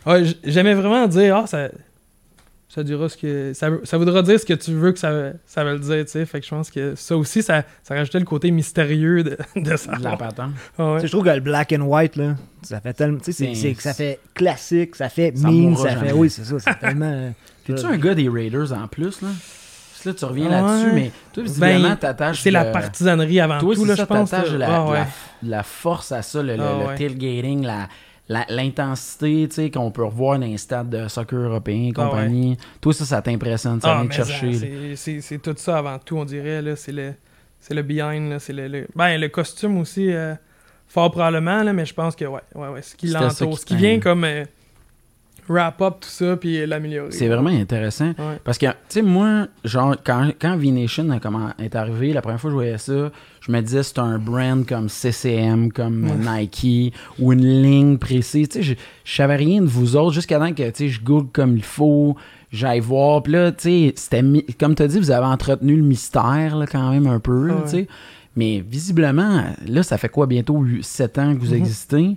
Ouais, j- J'aimais vraiment dire, ah, ça, ça dira ce que. Ça, ça voudra dire ce que tu veux que ça, ça veut le dire, tu sais. Fait que je pense que ça aussi, ça, ça rajoutait le côté mystérieux de, de ça. De la patente. Ah ouais. Je trouve que le black and white, là, ça fait tellement. Tu sais, ça fait classique, ça fait Ça mean, mourra ça fait. jamais. Oui, c'est ça, c'est tellement. euh, T'es-tu un gars des Raiders en plus, là? Là, tu reviens Ouais. là-dessus, mais toi, visiblement, Ben, t'attaches. C'est la partisanerie avant Toi, tout, là, ça, je pense. t'attaches de la, Ah ouais. force à ça, le, le- Ah le ouais. tailgating, la- l'intensité tu sais, qu'on peut revoir dans les stades de soccer européens et Ah compagnie. Toi, ça, ça t'impressionne, ça Ah, vient te chercher. c'est- tout ça avant tout, on dirait. là C'est le, c'est le behind, c'est le, le- Ben, le costume aussi, euh, fort probablement, là, mais je pense que, ouais, ouais, ouais, ce qui l'entoure, ce qui vient comme euh, wrap up tout ça, puis l'améliorer. C'est vraiment intéressant. Ouais. Parce que, tu sais, moi, genre, quand, quand V-Nation est arrivé, la première fois que je voyais ça, je me disais c'est un brand comme CCM, comme Ouais. Nike, ou une ligne précise. Tu sais, je, je savais rien de vous autres jusqu'à temps que, tu sais, je google comme il faut, j'aille voir. Puis là, tu sais, c'était, comme tu as dit, vous avez entretenu le mystère, là, quand même, un peu, Ouais. tu sais. Mais visiblement, là, ça fait quoi, bientôt 7 ans que vous Mhm. existez?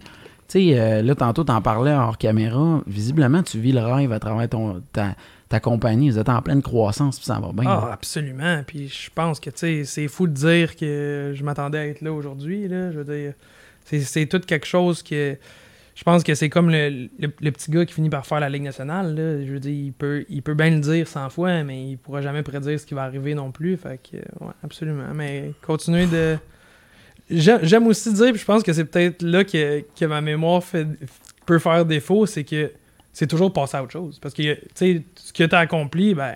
Tu sais, euh, là, tantôt, t'en parlais hors caméra. Visiblement, tu vis le rêve à travers ton, ta, ta compagnie. Vous êtes en pleine croissance, puis ça va bien. Ah, absolument. Puis je pense que, tu sais, c'est fou de dire que je m'attendais à être là aujourd'hui. Je veux dire, c'est- tout quelque chose que... Je pense que c'est comme le, le- petit gars qui finit par faire la Ligue nationale. Je veux dire, il peut, il peut bien le dire 100 fois, mais il pourra jamais prédire ce qui va arriver non plus. Fait que, ouais, absolument. Mais continuer de... J'aime aussi dire, puis je pense que c'est peut-être là que, que ma mémoire fait, peut faire défaut, c'est que c'est toujours passer à autre chose. Parce que, tu sais, ce que tu as accompli, ben,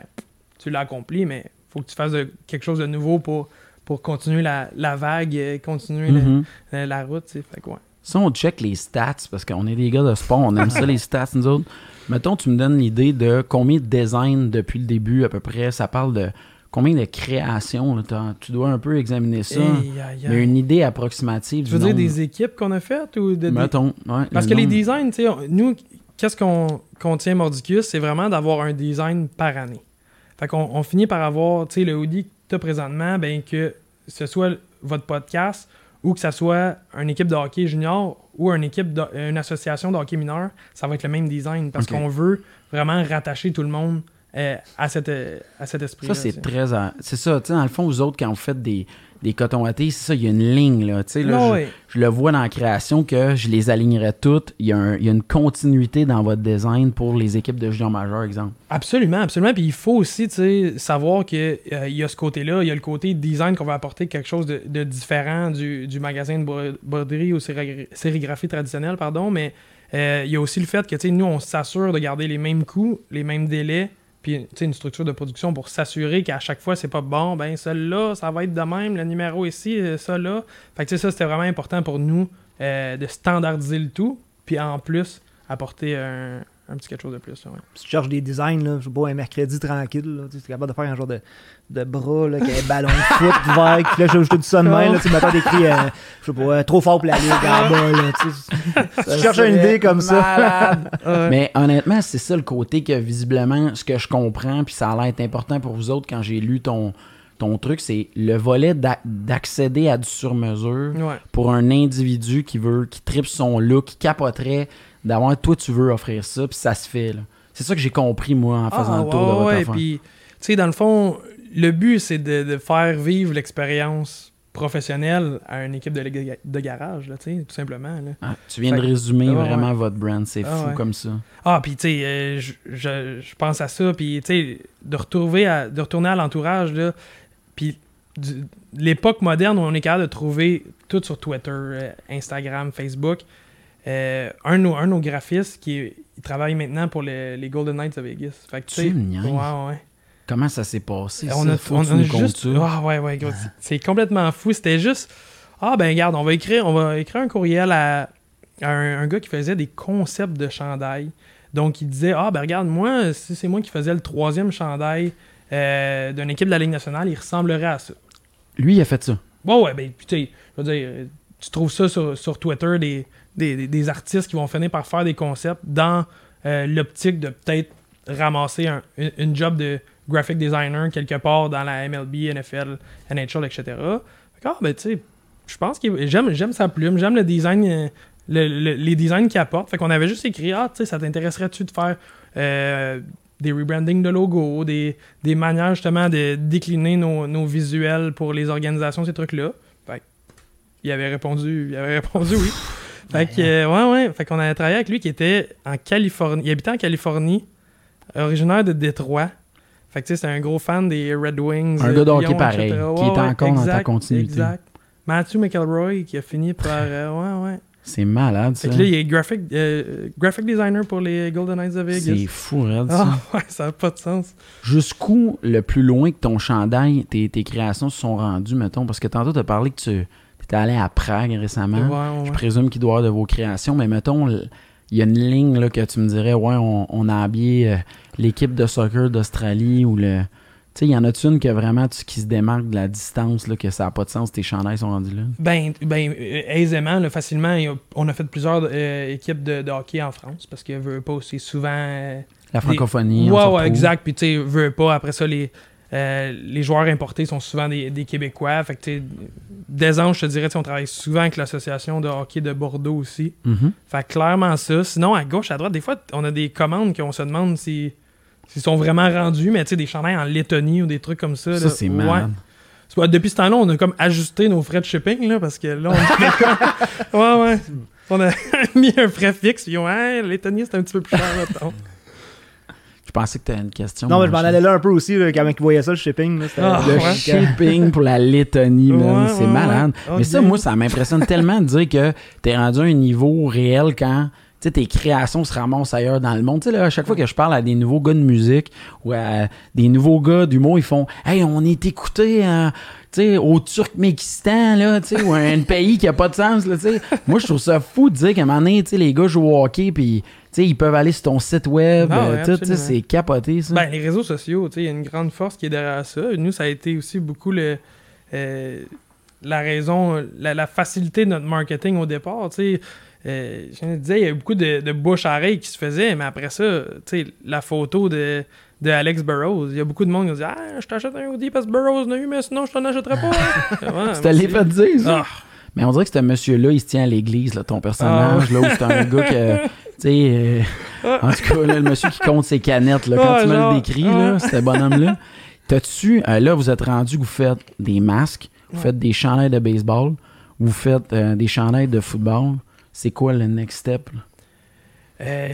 tu l'as accompli, mais faut que tu fasses de- quelque chose de nouveau pour, pour continuer la, la vague, euh, continuer la- Mhm. la, la route, tu sais. Fait que, ouais. Si on check les stats, parce qu'on est des gars de sport, on aime ça les stats, nous autres. Mettons, tu me donnes l'idée de combien de designs depuis le début, à peu près. Ça parle de combien de créations. là, tu dois un peu examiner ça. Aïe, aïe, Mais une idée approximative. Tu veux dire des équipes qu'on a faites ou de, Mettons, ouais, Parce le que les designs, tu sais, on- nous, qu'est-ce qu'on qu'on tient Mordicus, c'est vraiment d'avoir un design par année. Fait qu'on on finit par avoir, tu sais, le hoodie que tu as présentement, ben que ce soit votre podcast ou que ce soit une équipe de hockey junior ou une équipe de- une association de hockey mineur, ça va être le même design parce qu'on veut vraiment rattacher tout le monde euh, à, cette, euh, à cet esprit. Ça, c'est très. C'est ça, tu sais, dans le fond, vous autres, quand vous faites des, des cotons à thé, c'est ça, il y a une ligne, là. Tu sais, là, je- je, le vois dans la création que je les alignerais toutes. Il y, a un- il y a une continuité dans votre design pour les équipes de junior majeur, exemple. Absolument, absolument. Puis il faut aussi tu sais, savoir qu'il y a ce côté-là, il y a le côté design qu'on va apporter quelque chose de, de différent du, du magasin de bro- broderie ou séri- sérigraphie traditionnelle, pardon, mais euh, il y a aussi le fait que tu sais, nous, on s'assure de garder les mêmes coûts, les mêmes délais, puis une structure de production pour s'assurer qu'à chaque fois, c'est pas bon, ben celui-là, ça va être de même, le numéro ici, euh, ça là. Fait que tu sais, ça, c'était vraiment important pour nous euh, de standardiser le tout, puis en plus, apporter un, un petit quelque chose de plus. là, ouais. Si tu cherches des designs, là, je sais pas, un mercredi tranquille, là, tu es capable de faire un genre de, de bras, là, qui a un ballon de foot vert, puis là, je te dis ça de même, là, tu sais, mettons d'écrit, euh, je sais pas, euh, trop fort pour la ligue en bas, là, tu sais. Si tu cherches une idée comme ça. Ouais. Mais honnêtement, c'est ça le côté que visiblement, ce que je comprends, puis ça a l'air être important pour vous autres quand j'ai lu ton, ton truc, c'est le volet d'a- d'accéder à du sur-mesure Ouais. pour un individu qui veut, qui tripe son look, qui capoterait d'avoir, toi, tu veux offrir ça, puis ça se fait, là. C'est ça que j'ai compris, moi, en faisant Ah, le tour de ouais, votre ouais, puis, tu sais, dans le fond, le but, c'est de, de faire vivre l'expérience professionnelle à une équipe de, de garage, là, tu sais, tout simplement. Là. Ah, tu viens de résumer Ouais, vraiment votre brand, c'est Ah, fou comme ça. Ah, puis, tu sais, euh, je, je- je pense à ça, puis, tu sais, de, retrouver à- de retourner à l'entourage, là, puis l'époque moderne où on est capable de trouver tout sur Twitter, euh, Instagram, Facebook. Euh, un, de nos, un de nos graphistes qui il travaille maintenant pour le- les Golden Knights de Vegas. Fait que, tu sais, ouais, ouais. Comment ça s'est passé, on a, on a juste. Ah ouais, ouais, gros, c'est- complètement fou. C'était juste. Ah ben regarde, on va écrire, on va écrire un courriel à, à un, un gars qui faisait des concepts de chandail. Donc il disait Ah ben regarde, moi, si c'est moi qui faisais le troisième chandail euh, d'une équipe de la Ligue nationale, il ressemblerait à ça. Lui, il a fait ça. Bon ouais, ben tu sais, je veux dire, tu trouves ça sur, sur Twitter, des, des, artistes qui vont finir par faire des concepts dans euh, l'optique de peut-être ramasser un- une, job de graphic designer quelque part dans la MLB, NFL, NHL, etc. Que, ah, ben tu sais, je pense que j'aime, j'aime sa plume, j'aime le design, euh, le- le- les designs qu'il apporte. Fait qu'on avait juste écrit, ah, tu sais, ça t'intéresserait-tu de faire euh, des rebranding de logos, des, manières justement de décliner nos, nos visuels pour les organisations, ces trucs-là? Fait que, il avait répondu, il avait répondu oui. Fait que, euh, ouais, ouais. Fait qu'on avait travaillé avec lui qui était en Californie. Il habitait en Californie, originaire de Détroit. Fait que, tu sais, c'est un gros fan des Red Wings. Un gars de hockey Lyon, pareil, etc. qui est encore dans ta continuité. Exact. Matthew McElroy qui a fini par. euh, ouais, ouais. C'est malade, Fait ça. que là, il est graphic, euh, graphic designer pour les Golden Knights de Vegas. C'est fou, raide, ça. Ah, ouais, ça n'a pas de sens. Jusqu'où le plus loin que ton chandail, tes, tes créations se sont rendues, mettons? Parce que tantôt, tu as parlé que tu étais allé à Prague récemment. Ouais, ouais, Je présume qu'il doit y avoir de vos créations, mais mettons, il y a une ligne là, que tu me dirais, ouais, on, on a habillé euh, l'équipe de soccer d'Australie ou le. Tu sais, il y en a-tu une que vraiment tu, qui se démarque de la distance, là, que ça n'a pas de sens, tes chandails sont rendus là? Ben, ben euh, aisément, là, facilement, a- on a fait plusieurs euh, équipes de, de hockey en France parce que veut pas aussi souvent. euh, La francophonie. on ouais, ouais, exact. Puis, tu sais, veut pas. Après ça, les, euh, les joueurs importés sont souvent des, des Québécois. Fait que, tu sais, des ans, je te dirais, on travaille souvent avec l'association de hockey de Bordeaux aussi. Mhm. Fait clairement ça. Sinon, à gauche, à droite, des fois, on a des commandes qu'on se demande si. S'ils sont vraiment rendus, mais tu sais, des chandails en Lettonie ou des trucs comme ça. Ça, là. c'est Ouais. Depuis ce temps-là, on a comme ajusté nos frais de shipping, là, parce que là, on comme- Ouais, ouais. On a mis un frais fixe, puis ils ont, hey, Lettonie, c'est un petit peu plus cher, mettons. Je pensais que tu une question. Non, mais je m'en allais là un peu aussi, là, quand ils voyaient ça, le shipping. là, Ah, Le ouais. shipping pour la Lettonie, Ouais, c'est ouais, malade. ouais. Mais ça, moi, ça m'impressionne tellement de dire que t'es rendu à un niveau réel quand tu sais, tes créations se ramassent ailleurs dans le monde. Tu sais, là, à chaque fois que je parle à des nouveaux gars de musique ou à des nouveaux gars d'humour, ils font Hey, on est écouté tu sais, au Turkménistan, là, tu sais, ou un pays qui a pas de sens. Là, tu sais. Moi, je trouve ça fou de dire qu'à un moment donné, tu sais, les gars jouent au hockey, puis tu sais, ils peuvent aller sur ton site web. Ah ouais, euh, tout, tu sais, absolument. c'est capoté, ça. Ben, les réseaux sociaux, tu sais, il y a une grande force qui est derrière ça. Nous, ça a été aussi beaucoup le, euh, la raison, la, la facilité de notre marketing au départ, tu sais. Euh, je viens de dire, il y a eu beaucoup de, de bouche à oreille qui se faisait, mais après ça, tu sais, la photo de, de Alex Burrows, il y a beaucoup de monde qui ont dit Ah, je t'achète un hoodie parce que Burrows en a eu, mais sinon, je t'en achèterai pas. Ouais, l'as merci. fait dire, ça? Ah, Mais on dirait que ce monsieur-là, il se tient à l'église, là, ton personnage, là, où c'est un gars que, tu sais, euh, en tout cas, là, le monsieur qui compte ses canettes, là, quand Ah, tu me le décris, là, ah. ce bonhomme-là, t'as-tu, euh, là, vous êtes rendu que vous faites des masques, vous faites des chandails de baseball, vous faites euh, des chandails de football. C'est quoi le next step? là?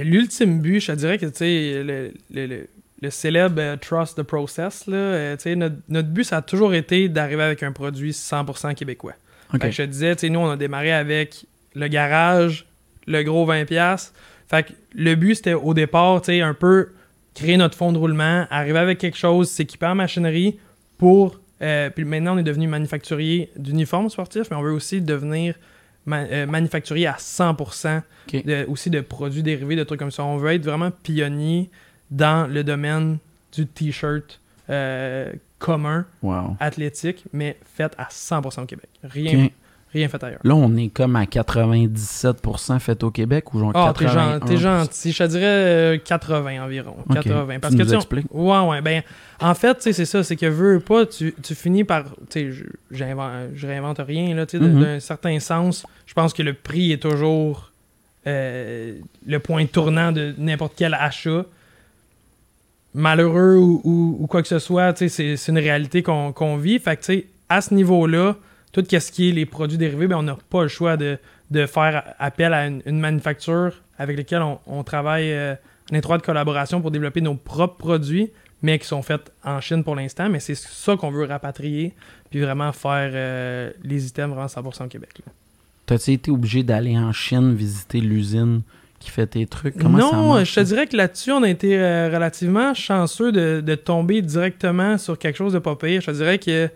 L'ultime but, je te dirais que tu sais, le, le- le- le célèbre euh, Trust the Process, là, euh, notre, notre but, ça a toujours été d'arriver avec un produit 100% québécois. OK. Fait que je te disais, nous, on a démarré avec le garage, le gros 20$. Fait que le but, c'était au départ, un peu créer notre fond de roulement, arriver avec quelque chose, s'équiper en machinerie pour. euh, puis maintenant, on est devenu manufacturier d'uniformes sportifs, mais on veut aussi devenir ma- manufacturier à 100% Ok. de- aussi de produits dérivés, de trucs comme ça. On veut être vraiment pionnier dans le domaine du t-shirt euh, commun, Wow. athlétique, mais fait à 100% au Québec. Rien, rien fait ailleurs. Là, on est comme à 97% fait au Québec ou genre Ah, t'es 81? gen- t'es gentil. Je te dirais euh, 80 environ. Ok. 80. Tu Parce que nous tu sais, on- expliques? Ouais, ouais. Ben, en fait, c'est ça. C'est que veux pas, tu, tu finis par. Je- réinvente rien, là. Tu sais, de- Mhm. d'un certain sens, je pense que le prix est toujours euh, le point tournant de n'importe quel achat. Malheureux ou, quoi que ce soit, c'est une réalité qu'on vit. À ce niveau-là, tout ce qui est les produits dérivés, ben, on n'a pas le choix de, faire appel à une, manufacture avec laquelle on, travaille euh, en étroite collaboration pour développer nos propres produits, mais qui sont faits en Chine pour l'instant. Mais c'est ça qu'on veut rapatrier, puis vraiment faire euh, les items vraiment 100% au Québec. T'as-tu été obligé d'aller en Chine visiter l'usine qui fait tes trucs? Comment ça non, marche? je te dirais que là-dessus, on a été euh, relativement chanceux de, de tomber directement sur quelque chose de pas pire. Je te dirais que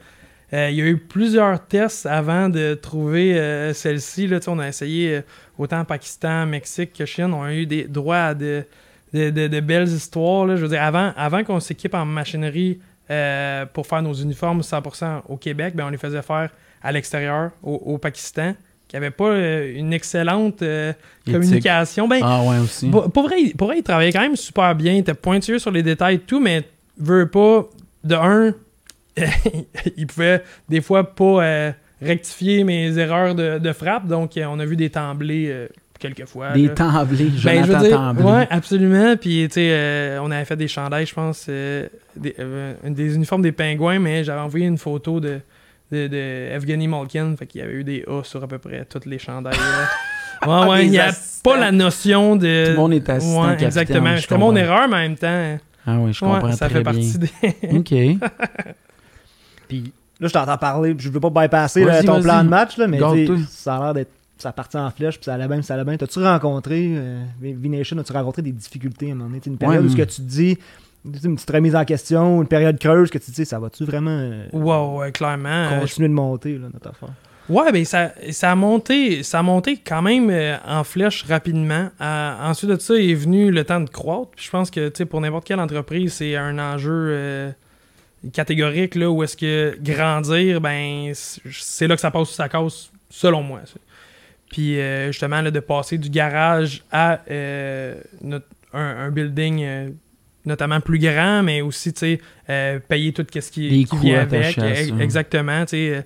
euh, il y a eu plusieurs tests avant de trouver euh, celle-ci. Là, on a essayé autant Pakistan, Mexique que Chine. On a eu des droits à de, de, de- de belles histoires. là. Je veux dire, avant, avant qu'on s'équipe en machinerie pour faire nos uniformes 100% au Québec, ben, on les faisait faire à l'extérieur, au, au Pakistan, qui avait pas euh, une excellente euh, communication. Ben, Ah ouais, aussi. pour, pour vrai, il- pour vrai, il travaillait quand même super bien. Il était pointueux sur les détails et tout, mais veut pas, de un, il pouvait des fois pas euh, rectifier mes erreurs de, de frappe. Donc, on a vu des temblés euh, quelques fois. Des là. temblés, Ben, je Jonathan veux dire, Temblé. ouais, absolument. Puis, tu sais, on avait fait des chandails, je pense, des, des uniformes des pingouins, mais j'avais envoyé une photo de, de, de Evgeny Malkin. Fait qu'il y avait eu des A sur à peu près toutes les chandails. là. Ouais, ouais, il n'y a assistants. pas la notion de. Tout le monde est assistant Ouais, capitaine, exactement. je C'était mon erreur, mais en même temps, Ah oui, je ouais, comprends ça très fait bien. partie des. OK. Puis là, je t'entends parler, puis je veux pas bypasser là, ton plan de match, là, mais ça a l'air d'être ça partit en flèche, puis ça allait bien, puis ça allait bien. T'as-tu rencontré, euh, V-Nation, as-tu rencontré des difficultés à un moment donné? Une période Ouais, où ce que mais- tu te dis, une petite remise en question, une période creuse, que tu te dis, ça va-tu vraiment euh, Ouais, clairement. continuer de monter, là, notre affaire? Ouais, ben ça, ça a monté, ça a monté quand même euh, en flèche rapidement. Euh, ensuite de ça est venu le temps de croître. Puis je pense que tu sais pour n'importe quelle entreprise, c'est un enjeu euh, catégorique là où est-ce que grandir, ben c'est là que ça passe sous sa cause, selon moi. ça. Puis justement là, de passer du garage à notre- un, un building notamment plus grand, mais aussi tu sais euh, payer tout ce qui, Les qui vient avec. Exactement, tu sais. euh,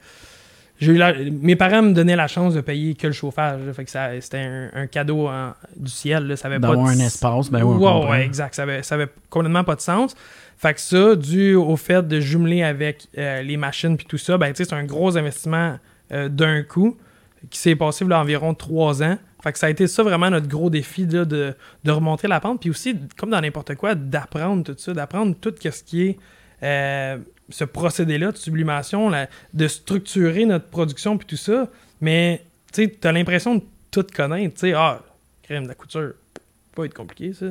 j'ai eu la- mes parents me donnaient la chance de payer que le chauffage. là. fait que ça, c'était un, un cadeau en- du ciel. Là. Ça avait pas de- un espace, ben oui, Ouais, ouais, exact. Ça avait, ça avait complètement pas de sens. Fait que ça, dû au fait de jumeler avec euh, les machines puis tout ça, ben c'est un gros investissement euh, d'un coup qui s'est passé là, environ trois ans. Fait que ça a été ça vraiment notre gros défi là, de, de remonter la pente. Puis aussi, comme dans n'importe quoi, d'apprendre tout ça, d'apprendre tout ce qui est euh, ce procédé-là de sublimation, de structurer notre production puis tout ça. Mais tu t'as l'impression de tout connaître. Tu sais, ah, crème de la couture, pas être compliqué ça.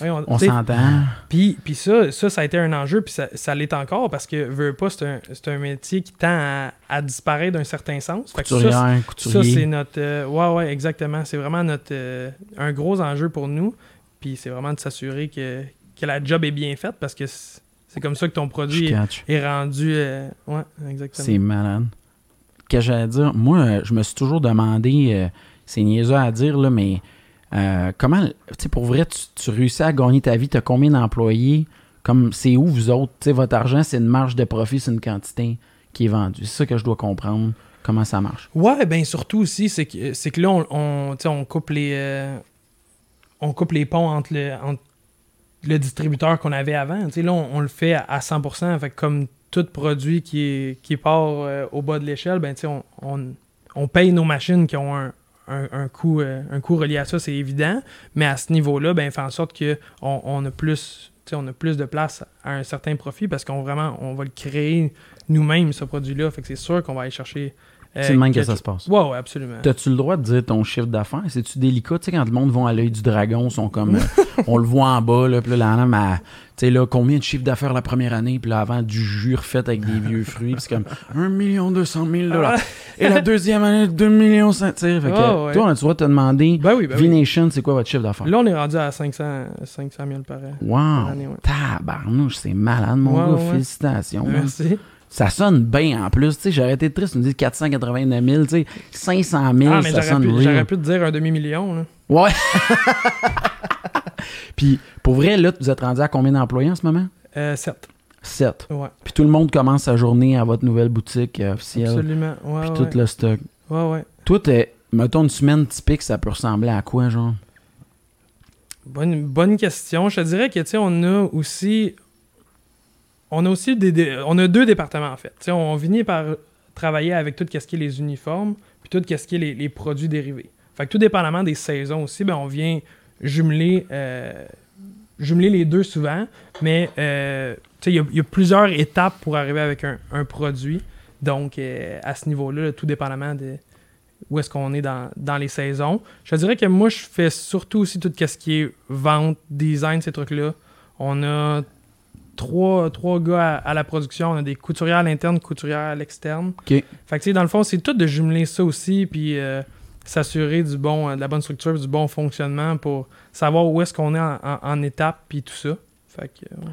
On s'entend. puis, puis ça, ça, ça a été un enjeu, puis ça, ça l'est encore, parce que, veux pas, c'est un, un métier qui tend à, à disparaître d'un certain sens. Fait que ça, Couturière, ça, couturier. c'est notre... euh, ouais, ouais, exactement. C'est vraiment notre euh, un gros enjeu pour nous, puis c'est vraiment de s'assurer que, que la job est bien faite, parce que c'est comme ça que ton produit est, rendu... euh, ouais, exactement. C'est malade. Qu'est-ce que j'allais dire? Moi, je me suis toujours demandé, c'est niaiseux à dire, là, mais euh, comment, tu sais, pour vrai, tu, réussis à gagner ta vie, tu as combien d'employés? Comme, c'est où vous autres? Tu sais, votre argent, c'est une marge de profit, c'est une quantité qui est vendue. C'est ça que je dois comprendre, comment ça marche. Ouais, ben surtout aussi, c'est que, c'est que là, on, on, on coupe les euh, on coupe les ponts entre le, le distributeur qu'on avait avant. Tu sais, là, on, le fait à, à 100%. Fait que comme tout produit qui, qui part euh, au bas de l'échelle, ben, on, on, on paye nos machines qui ont un, un, coût, euh, un relié à ça, c'est évident. Mais à ce niveau-là, ben, fait en sorte qu'on on a plus de place à un certain profit parce qu'on vraiment va le créer nous-mêmes ce produit-là. Fait que c'est sûr qu'on va aller chercher. Euh, c'est le même que ça se passe. Ouais, absolument. T'as-tu le droit de dire ton chiffre d'affaires? C'est-tu délicat? Tu sais, quand le monde va à l'œil du dragon, sont comme. euh, on le voit en bas, là, puis là, la elle- tu sais, là, combien de chiffre d'affaires la première année, puis là, avant, du jus refait avec des vieux fruits, puis c'est comme 1 million 200 000 dollars. Et la deuxième année, 2 millions 5 tu sais. Fait que, ouais. toi, on a-tu le droit de te demander, Ben oui, ben oui. V-Nation, c'est quoi votre chiffre d'affaires? Là, on est rendu à 500, 500 000 par an. Wow! par année, ouais. Tabarnouche, c'est malade, mon Ouais, gars. Félicitations. Merci. Ça sonne bien en plus. Tu sais, j'aurais été triste, tu me dis 489 000, tu sais, 500 000, Ah, mais ça sonne pu, j'aurais pu te dire un demi-million. là. Ouais. Puis, pour vrai, là, vous êtes rendu à combien d'employés en ce moment? Euh, 7. 7. Ouais, Puis tout le monde commence sa journée à votre nouvelle boutique euh, officielle. absolument. Ouais, Puis ouais. tout le stock. ouais, ouais. Toi, t'es- mettons une semaine typique, ça peut ressembler à quoi, genre? Bonne, bonne question. Je te dirais que, tu sais, on a aussi... On a aussi des, on a deux départements, en fait. On finit par travailler avec tout ce qui est les uniformes, puis tout ce qui est les, produits dérivés. Fait que tout dépendamment des saisons aussi, ben, on vient jumeler, euh, jumeler les deux souvent, mais euh, il y a- plusieurs étapes pour arriver avec un, produit. Donc, euh, à ce niveau-là, là, tout dépendamment de où est-ce qu'on est dans, dans les saisons. Je dirais que moi, je fais surtout aussi tout ce qui est vente, design, ces trucs-là. On a trois, trois gars à, à la production. On a des couturières à l'interne, couturières à l'externe. OK. Fait que, tu sais, dans le fond, c'est tout de jumeler ça aussi, puis euh, s'assurer du bon, euh, de la bonne structure, du bon fonctionnement pour savoir où est-ce qu'on est en, en- en étape, puis tout ça. Fait que, euh, ouais.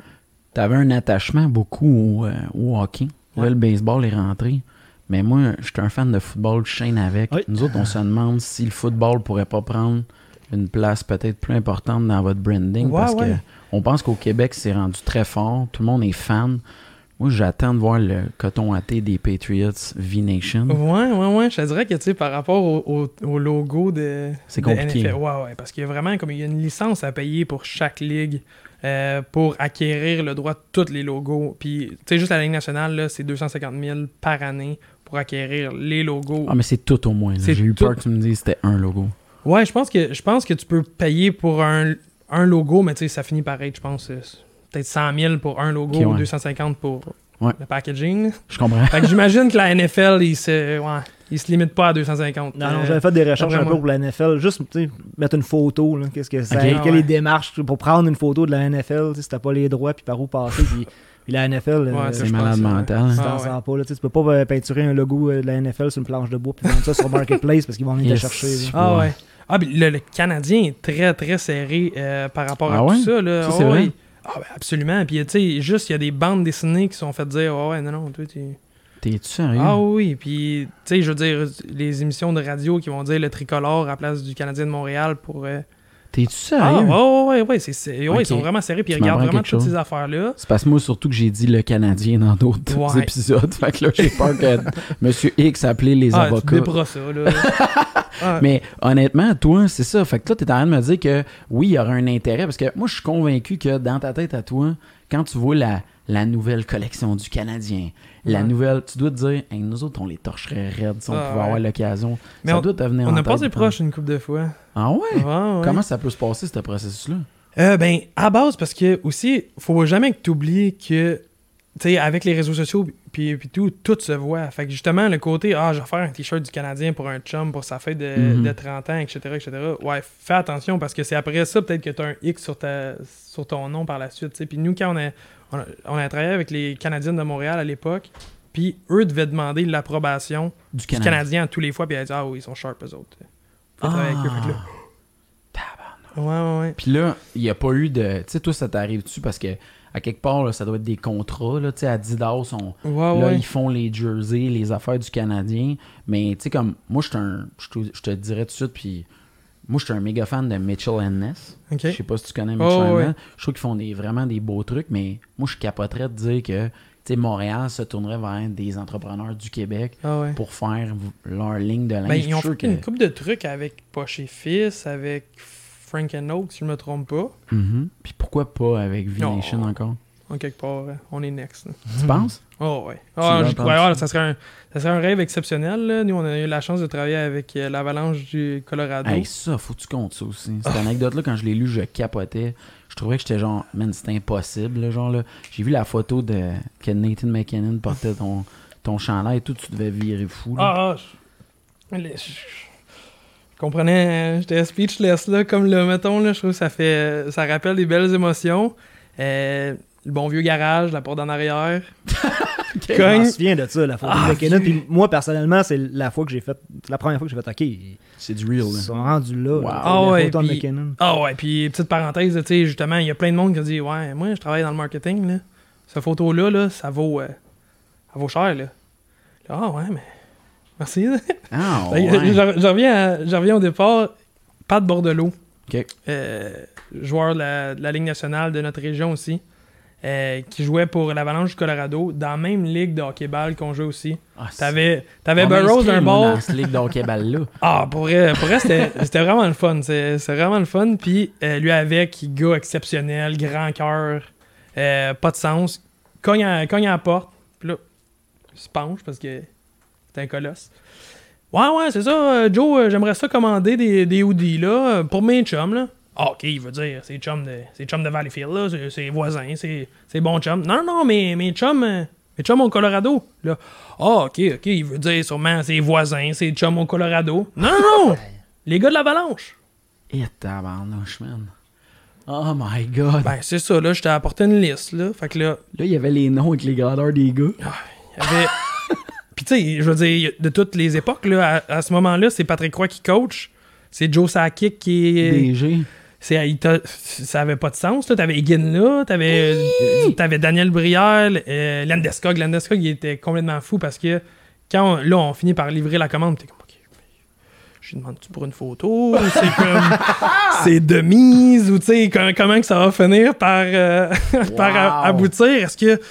T'avais un attachement beaucoup au, euh, au hockey. Là, Ouais. le baseball est rentré. Mais moi, je suis un fan de football, je chaîne avec. Oui. Nous autres, on se demande si le football pourrait pas prendre une place peut-être plus importante dans votre branding. Ouais, parce ouais. que on pense qu'au Québec, c'est rendu très fort. Tout le monde est fan. Moi, j'attends de voir le coton à thé des Patriots V-Nation. Ouais, ouais, ouais. Je te dirais que, tu sais, par rapport au, au- au logo de. C'est de compliqué. NFL, ouais, ouais. Parce qu'il y a vraiment comme il y a une licence à payer pour chaque ligue euh, pour acquérir le droit de tous les logos. Puis, tu sais, juste la Ligue nationale, là, c'est 250 000 par année pour acquérir les logos. Ah, mais c'est tout au moins. J'ai eu tout. peur que tu me dises que c'était un logo. Ouais, je pense que je pense que tu peux payer pour un, un logo, mais tu sais, ça finit pareil, je pense. euh, Peut-être 100 000 pour un logo ou ouais. 250 pour Ouais. le packaging. Je comprends. Fait que j'imagine que la NFL, ils se. Ouais. Ils se limitent pas à 250. Non, non, Euh, j'avais fait des recherches un peu pour la NFL, juste tu sais, mettre une photo, là, qu'est-ce que c'est, quelles ouais. les démarches pour prendre une photo de la NFL, si t'as pas les droits, puis par où passer, puis, puis la NFL, euh, Ouais, C'est je malade mental. tu Ah, t'en ouais. sors pas, là, tu peux pas euh, peinturer un logo euh, de la NFL sur une planche de bois, puis vendre ça sur Marketplace parce qu'ils vont venir Yes. te chercher. là. Ah Ouais. Ah, le, le Canadien est très, très serré euh, par rapport à Ah tout ouais? ça. Là. Ça, Ah c'est vrai? ouais. Ah, ben absolument. Puis, tu sais, juste, il y a des bandes dessinées qui sont faites dire Ah ouais, non, non, toi, tu. T'es-tu sérieux? Ah oui. Puis, tu sais, je veux dire, les émissions de radio qui vont dire le tricolore à la place du Canadien de Montréal pour. euh, T'es-tu Ah, sérieux? ouais, ouais, ouais, ouais, c'est, ouais, ils sont vraiment serrés. Puis, ils Tu regardent vraiment toutes chose. ces affaires-là. C'est parce que moi, surtout que j'ai dit le Canadien dans d'autres Ouais. épisodes. Fait que là, j'ai peur que Monsieur X appelait les Ah, tu avocats. déperas ça, là. Mais honnêtement, toi, c'est ça. Fait que toi, t'es en train de me dire que oui, il y aura un intérêt. Parce que moi, je suis convaincu que dans ta tête à toi, quand tu vois la, la nouvelle collection du Canadien, la Ouais. nouvelle, tu dois te dire, Hey, nous autres, on les torcherait raides si on Ah, pouvait avoir l'occasion. Mais ça on- doit te venir on en a passé proche une couple de fois. Ah ouais? Comment ça peut se passer, ce processus-là? Euh, ben, à base, parce que aussi, faut jamais que tu oublies que, sais, avec les réseaux sociaux puis, puis tout, tout se voit. Fait que justement, le côté, ah, je vais faire un t-shirt du Canadien pour un chum pour sa fête de, Mhm. de 30 ans, etc., etc. Ouais, fais attention parce que c'est après ça, peut-être que tu as un X sur, ta, sur ton nom par la suite, tu sais. Puis nous, quand on a, on, a, on a travaillé avec les Canadiens de Montréal à l'époque, puis eux devaient demander l'approbation Du du Canadien. À tous les fois, puis ils disaient, ah oui, ils sont sharp, eux autres. Faut travailler avec eux. Fait que là, ouais, ouais, ouais. Puis là, il n'y a pas eu de. Tu sais, toi, ça t'arrive-tu? Parce que, à quelque part, là, ça doit être des contrats. Là, Adidas, on, Ouais, là, ouais. ils font les jerseys, les affaires du Canadien. Mais, tu sais, comme, moi, je suis un. Je te, dirais tout de suite, puis. Moi, je suis un méga fan de Mitchell and Ness. Ok. Je sais pas si tu connais Oh, Mitchell ouais. Ness. Je trouve qu'ils font des, vraiment des beaux trucs, mais moi, je capoterais de dire que, Montréal se tournerait vers des entrepreneurs du Québec Ah ouais. pour faire leur ligne de linge. Ben, ils ont fait que- une couple de trucs avec Poche et Fils, avec Frank and Oak, si je me trompe pas. Mhm. Puis pourquoi pas avec V-Nation encore? En quelque part, euh, on est next. là. Tu penses? Oh ouais. Ah, prendre crois. ça. Ah, ça, serait un, ça serait un rêve exceptionnel. là. Nous, on a eu la chance de travailler avec euh, l'Avalanche du Colorado. Hey, ça, faut que tu comptes ça aussi. Cette anecdote-là, quand je l'ai lu, je capotais. Je trouvais que j'étais genre, man, c'était impossible, là, genre là. J'ai vu la photo de que Nathan McKinnon portait ton, ton chandail et tout, tu devais virer fou. là. Ah, ah, je, les- je- je comprenais, euh, j'étais speechless là, comme le mettons là, je trouve que ça fait, ça rappelle des belles émotions. Euh, le bon vieux garage, la porte en arrière. Je Cogne. m'en souviens de ça, la photo Ah, de McKinnon. vieux. Puis moi, personnellement, c'est la fois que j'ai fait, la première fois que j'ai fait, OK, ils C'est du real, là. sont rendus là. Wow. là, Ah la ouais, photo de puis- McKinnon. Ah ouais, puis petite parenthèse, tu sais, justement, il y a plein de monde qui dit Ouais, moi, je travaille dans le marketing, là. Cette photo-là, là, ça vaut. euh, ça vaut cher, là. Ah ouais, mais. Merci. Ah, que, ouais. je, reviens à- je reviens au départ. Pat Bordelot, euh, joueur de la, de la Ligue nationale de notre région aussi, euh, qui jouait pour l'Avalanche du Colorado, dans la même ligue de hockey-ball qu'on jouait aussi. Ah, T'avais, t'avais Burroughs d'un bord. dans ligue de hockey-ball-là. Ah, pour vrai, pour vrai, c'était, vraiment le fun. C'est, vraiment le fun. Puis euh, lui avec, gars exceptionnel, grand cœur, pas de sens. Cogne à, cogne à la porte. Puis là, il se penche parce que c'est un colosse. Ouais, ouais, c'est ça, euh, Joe, euh, j'aimerais ça commander des, des hoodies là, euh, pour mes chums. Là. Ah, ok, il veut dire, c'est chums de, c'est de Valleyfield, là, c'est, c'est voisins, c'est, c'est bon chum. Non, non, mais mes chums, mes chums au Colorado. Là, ah, ok, ok, il veut dire sûrement c'est voisins, c'est chums au Colorado. Non, non, non, les gars de l'Avalanche. Et tabarnouche, man. Oh my god. Ben, c'est ça, là, je t'ai apporté une liste, là. Fait que là, Là, il y avait les noms avec les grandeurs des gars. il y avait. Puis, tu sais, je veux dire, de toutes les époques, là, à, à ce moment-là, c'est Patrick Roy qui coach. C'est Joe Sakic qui est. DG. ça avait pas de sens. T'avais Egan là, t'avais, t'avais Daniel Brière, euh, Landeskog. Landeskog, il était complètement fou parce que quand on- là, on finit par livrer la commande, t'es comme, OK, je lui demande-tu pour une photo? C'est comme, c'est de mise? Ou tu sais, com- comment que ça va finir par, euh, par aboutir? Est-ce que,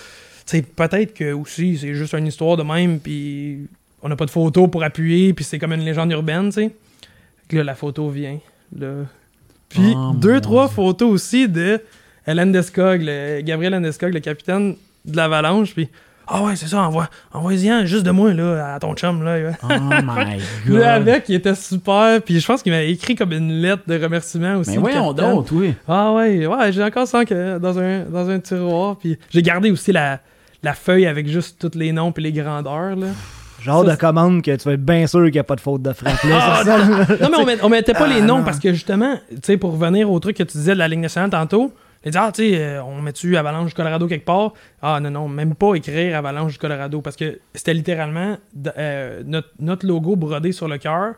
sais, peut-être que aussi, c'est juste une histoire de même, puis on n'a pas de photo pour appuyer, puis c'est comme une légende urbaine, tu sais. Là, la photo vient, là. Puis Oh, deux, trois Dieu. photos aussi de Landeskog, le, Gabriel Landeskog, le capitaine de l'Avalanche, puis ah ouais, c'est ça, envoie, envoie-y-en juste de moi, là, à ton chum, là. Oh my god. Avec, il était super, puis je pense qu'il m'a écrit comme une lettre de remerciement aussi. Mais capitaine. donc, oui. Ah ouais, ouais, j'ai encore ça que dans un, dans un tiroir, puis j'ai gardé aussi la, la feuille avec juste tous les noms puis les grandeurs, là. Genre Ça, de commande que tu vas être bien sûr qu'il n'y a pas de faute de frappe. Là, Ah. Non, mais on, met- on mettait pas les Ah, noms non. parce que justement, tu sais, pour revenir au truc que tu disais de la Ligue nationale tantôt, les dire, ah, tu sais, euh, on met-tu Avalanche du Colorado quelque part? Ah, non, non, même pas écrire Avalanche du Colorado parce que c'était littéralement euh, notre, notre logo brodé sur le cœur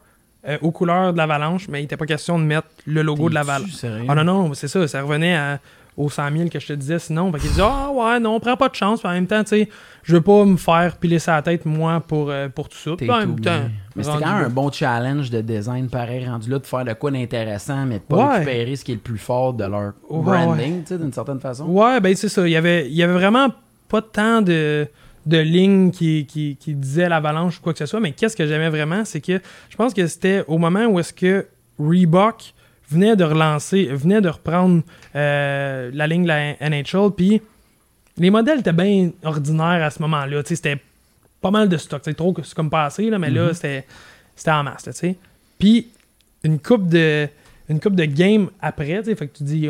euh, aux couleurs de l'Avalanche, mais il n'était pas question de mettre le logo de l'Avalanche. Ah non, non, c'est ça, ça revenait à- aux 100 000 que je te disais sinon. Fait qu'il disait, ah ouais, non, prends pas de chance. Puis en même temps, tu sais, je veux pas me faire piler sa tête, moi, pour, euh, pour tout ça. T'es Puis en tout même bien. temps, Mais c'était quand même un bon challenge de design, pareil, rendu là, de faire de quoi d'intéressant, mais de pas Ouais. récupérer ce qui est le plus fort de leur Ouais, branding, tu sais, d'une certaine façon. Ouais, ben c'est ça. Il y avait, il y avait vraiment pas tant de, de lignes qui, qui, qui disaient l'avalanche ou quoi que ce soit, mais qu'est-ce que j'aimais vraiment, c'est que je pense que c'était au moment où est-ce que Reebok venait de relancer, venait de reprendre euh, la ligne de la NHL, puis les modèles étaient bien ordinaires à ce moment-là. C'était pas mal de stock. C'est trop que c'est comme passé, là, mais là, Mhm. c'était c'était en masse. Puis une coupe de une coupe de game après, tu fait que tu dis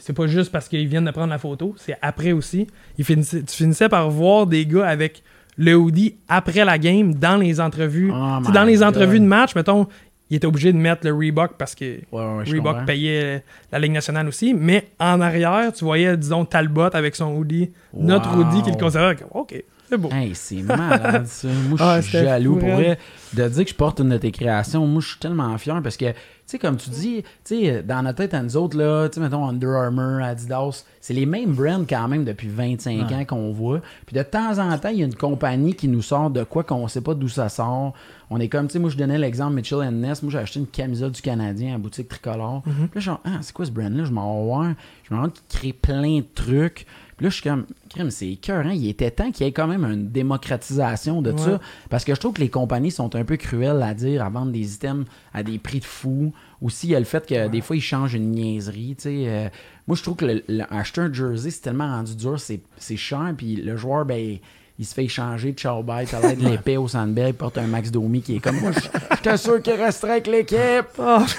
c'est pas juste parce qu'ils viennent de prendre la photo, c'est après aussi. Tu finissais par voir des gars avec le hoodie après la game dans les entrevues. Oh sais, dans les God. entrevues de match, mettons, ils étaient obligés de mettre le Reebok parce que Ouais, ouais, je Reebok comprends. payait la Ligue nationale aussi, mais en arrière, tu voyais, disons, Talbot avec son hoodie, notre hoodie qu'il comme, OK, c'est beau. Hey, c'est malade ça. Moi, Ah, je suis c'était jaloux pour vrai de dire que je porte une de tes créations. Moi, je suis tellement fier parce que, tu sais, comme tu dis, tu sais, dans notre tête à nous autres, là, tu sais, mettons Under Armour, Adidas, c'est les mêmes brands quand même depuis 25 ans qu'on voit. Puis de temps en temps, il y a une compagnie qui nous sort de quoi qu'on sait pas d'où ça sort. On est comme, tu sais, moi, je donnais l'exemple Mitchell Ness. Moi, j'ai acheté une camisole du Canadien à boutique tricolore. Puis là, je suis genre, ah, c'est quoi ce brand-là? Je m'en vais voir. Je me rends compte qu'il crée plein de trucs. Puis là, je suis comme, crème, c'est écœurant. Il était temps qu'il y ait quand même une démocratisation de Ouais. ça. Parce que je trouve que les compagnies sont un peu cruelles à dire, à vendre des items à des prix de fou. Aussi, il y a le fait que des fois, ils changent une niaiserie. tu sais. Euh, moi, je trouve que le- le- acheter un jersey, c'est tellement rendu dur, c'est c'est cher. Puis le joueur, ben, il se fait échanger de ciao bye. T'as l'air de l'épée au Sandbell, il porte un Max Domi qui est comme moi. je- J'étais sûr qu'il resterait avec l'équipe. Ah,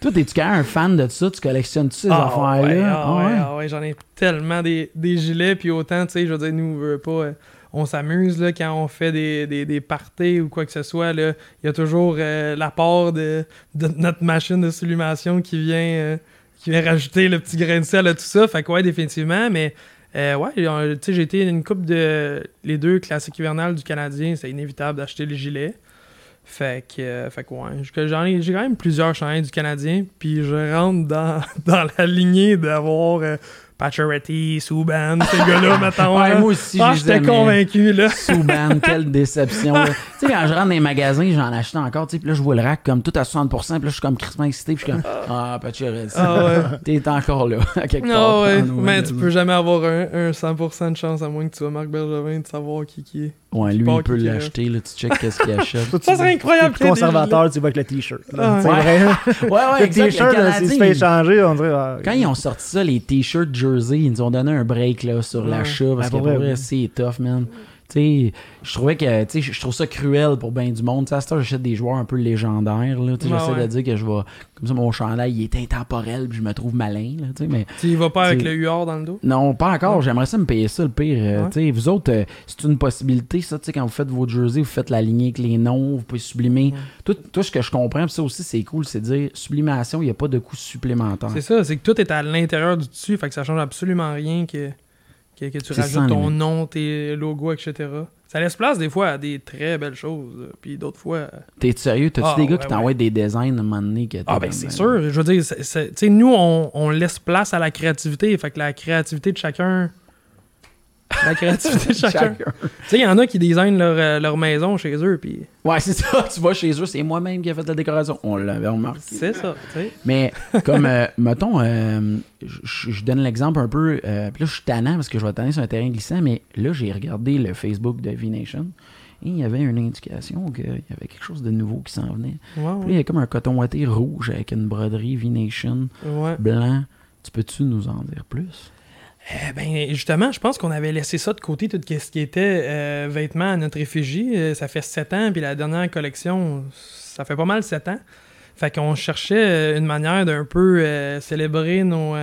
Toi, es-tu quand même un fan de ça? Tu collectionnes-tu ces Ah, affaires-là? Ah ah, ouais, ouais? ah ouais, j'en ai tellement des, des gilets, puis autant, tu sais, je veux dire, nous, on veut pas, euh, on s'amuse, là, quand on fait des, des, des parties ou quoi que ce soit, là, il y a toujours euh, la part de, de notre machine de sublimation qui vient, euh, qui vient rajouter le petit grain de sel à tout ça, fait que ouais, définitivement, mais... euh, ouais, euh, tu sais, j'ai été une coupe de les deux classiques hivernales du Canadien, c'est inévitable d'acheter les gilets. Fait que, euh, fait que ouais, j'ai- quand même plusieurs chandails du Canadien, puis je rentre dans, dans la lignée d'avoir Pacioretty, Subban, ces gars-là, mettons. Ouais, moi aussi, ah, j'étais convaincu, là. Souban, quelle déception. Tu sais, quand je rentre dans les magasins, j'en achète encore, tu sais, puis là, je vois le rack comme tout à 60%, puis là, je suis comme crispement excité, puis je suis comme, ah, Pacioretty, Ah ouais. t'es encore là, à quelque part. Non, ouais, mais tu peux jamais avoir un, un 100% de chance, à moins que tu sois Marc Bergevin, de savoir qui qui est. Ouais, lui, part il peut l'acheter, là, tu check qu'est-ce qu'il achète. Ça serait incroyable conservateur, tu vas avec le t-shirt. Ah, C'est ouais. vrai. Ouais, ouais, Le t-shirt, là, s'il se fait on dirait. ah, Quand ils ont sorti ça, les t-shirts jersey, ils nous ont donné un break là, sur Ouais. l'achat parce Ben, que pour vrai, c'est tough, man. Je trouvais que, tu sais, je trouve ça cruel pour bien du monde. Tu sais, à cette heure, j'achète des joueurs un peu légendaires, là. Ouais, j'essaie ouais. de dire que je vais, comme ça, mon chandail, il est intemporel, puis je me trouve malin, là, tu sais, mais y vas pas avec le UR dans le dos? non, pas encore. Ouais. J'aimerais ça me payer ça, le pire. Euh, vous autres, euh, c'est une possibilité, ça, tu sais, quand vous faites vos jerseys, vous faites la lignée avec les noms, vous pouvez sublimer. Tout, tout ce que je comprends, puis ça aussi, c'est cool, c'est de dire, sublimation, il n'y a pas de coût supplémentaire. C'est ça, c'est que tout est à l'intérieur du dessus, fait que ça change absolument rien que, que, que tu rajoutes ton limite. nom, tes logos, etc. Ça laisse place des fois à des très belles choses, là, puis d'autres fois. euh, T'es sérieux? T'as-tu Ah, des gars ouais, qui t'envoient des designs à un moment donné? que Ah ben c'est euh, sûr, je veux dire, tu sais, nous on, on laisse place à la créativité, fait que la créativité de chacun. La créativité de chacun. Tu sais, il y en a qui designent leur, euh, leur maison chez eux, puis Ouais, c'est ça. Tu vas chez eux, c'est moi-même qui ai fait la décoration. On l'avait remarqué. c'est ça. Mais comme, euh, mettons, euh, je donne l'exemple un peu. euh, puis là, je suis tannant parce que je vais tanner sur un terrain glissant, mais là, j'ai regardé le Facebook de V-Nation et il y avait une indication qu'il y avait quelque chose de nouveau qui s'en venait. Puis là, il y a comme un coton ouaté rouge avec une broderie V-Nation ouais. blanc. Tu peux-tu nous en dire plus? Eh ben, justement, je pense qu'on avait laissé ça de côté, tout ce qui était euh, vêtements à notre effigie. Euh, ça fait sept ans, puis la dernière collection, ça fait pas mal sept ans. Fait qu'on cherchait euh, une manière d'un peu célébrer nos,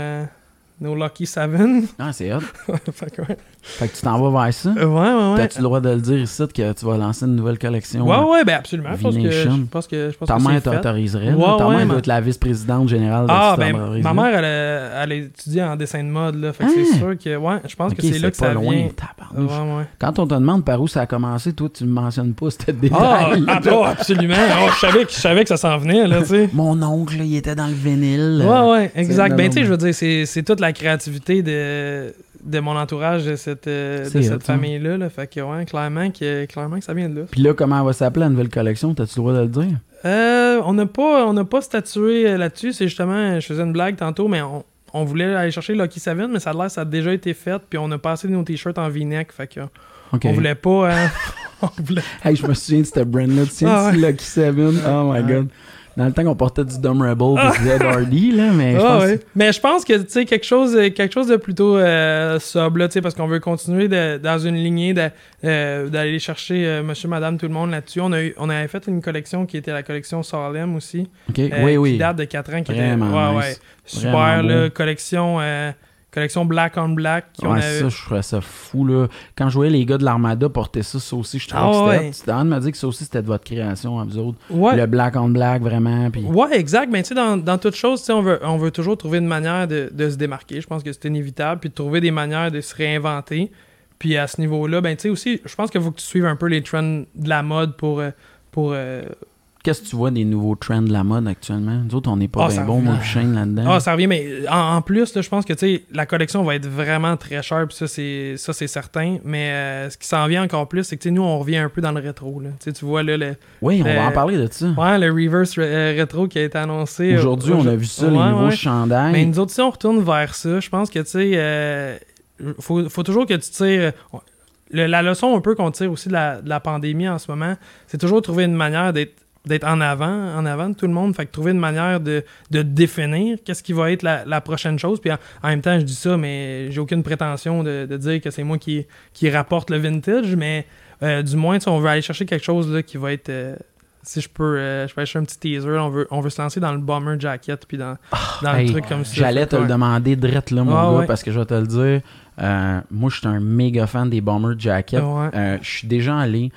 nos Lucky Seven. Ah, c'est hot. fait que, ouais. Fait que tu t'en vas vers ça. Euh, ouais, ouais, ouais. T'as-tu le droit de le dire ici que tu vas lancer une nouvelle collection? Ouais, ouais, ben absolument. Je pense que, je pense que, je pense Ta que mère t'autoriserait. Ouais, Ta ouais, mère ma- doit être la vice-présidente générale de Ah, ben, ma mère, elle, a- elle a étudié en dessin de mode, là. Fait que Hein? c'est sûr que, ouais, je pense que c'est là que pas ça loin. vient. Ouais, ouais. Quand on te demande par où ça a commencé, toi, tu ne mentionnes pas Ah, détail. ah, oh, absolument. Oh, je, savais que, je savais que ça s'en venait, là, tu sais. Mon oncle, il était dans le vinyle. Ouais, ouais, exact. Ben, tu sais, je veux dire, c'est toute la créativité de, de mon entourage, de cette, euh, de cette ça. famille-là. Là. Fait que, ouais, clairement que, clairement que ça vient de là. Puis là, comment elle va s'appeler la nouvelle collection? T'as-tu le droit de le dire? Euh, on n'a pas, on pas statué euh, là-dessus. C'est justement, je faisais une blague tantôt, mais on, on voulait aller chercher Lucky Seven, mais ça a l'air que ça a déjà été fait. Puis on a passé nos t-shirts en v-neck. Fait que on voulait pas. hein, on voulait- Hey, je me souviens de cette brand-là. Tu Ah, de Lucky Seven? Oh my God. Dans le temps qu'on portait du Dumb Rebel et du Hardy, là, mais je Ah, pense... ouais. Mais je pense que tu sais quelque chose quelque chose de plutôt euh, sobre là, tu sais, parce qu'on veut continuer de- dans une lignée euh, d'aller chercher euh, monsieur madame tout le monde là-dessus. On a eu- on avait fait une collection qui était la collection Salem aussi OK, euh, oui, qui oui. date de 4 ans qui Vraiment était ouais, nice. ouais, super Vraiment là, beau. collection euh, collection black on black Ouais, avait- ça, je trouvais ça fou, là. Quand je voyais les gars de l'Armada porter ça, ça aussi, je trouvais Ah, que c'était... ouais. C'était... Anne m'a dit que ça aussi, c'était de votre création, à vous autres. Ouais. Le black on black, vraiment, puis... Ouais, exact. Mais tu sais, dans, dans toute chose, tu on veut, on veut toujours trouver une manière de, de se démarquer. Je pense que c'est inévitable. Puis de trouver des manières de se réinventer. Puis à ce niveau-là, ben tu sais aussi, je pense qu'il faut que tu suives un peu les trends de la mode pour. euh, pour euh, Qu'est-ce que tu vois des nouveaux trends de la mode actuellement? Nous autres, on n'est pas Ah, bien bons, moi, Shane, là-dedans. Ah, ça revient, mais en, en plus, je pense que tu sais, la collection va être vraiment très chère. Puis ça, c'est certain. Mais euh, ce qui s'en vient encore plus, c'est que tu sais, nous, on revient un peu dans le rétro. Là. Tu vois là, le, oui, on va en parler de ça. ouais, le reverse euh, rétro qui a été annoncé. euh, Aujourd'hui, on a vu ça, les Ouais, nouveaux ouais. chandails. Mais nous autres, si on retourne vers ça, je pense que, tu sais, euh, faut, faut toujours que tu tires. le- la leçon un peu qu'on tire aussi de la, de la pandémie en ce moment, c'est toujours trouver une manière d'être d'être en avant, en avant de tout le monde. Fait que trouver une manière de, de définir qu'est-ce qui va être la, la prochaine chose. Puis en, en même temps, je dis ça, mais j'ai aucune prétention de, de dire que c'est moi qui, qui rapporte le vintage. Mais euh, du moins, on veut aller chercher quelque chose là, qui va être. euh, si je peux, euh, je peux chercher un petit teaser, on veut, on veut se lancer dans le bomber jacket puis dans, dans Hey, le truc comme ça. J'allais te le demander direct là, mon Ah, gars, ouais. parce que je vais te le dire. Euh, moi, je suis un méga fan des Bomber Jackets. Ouais. Euh, je suis déjà allé.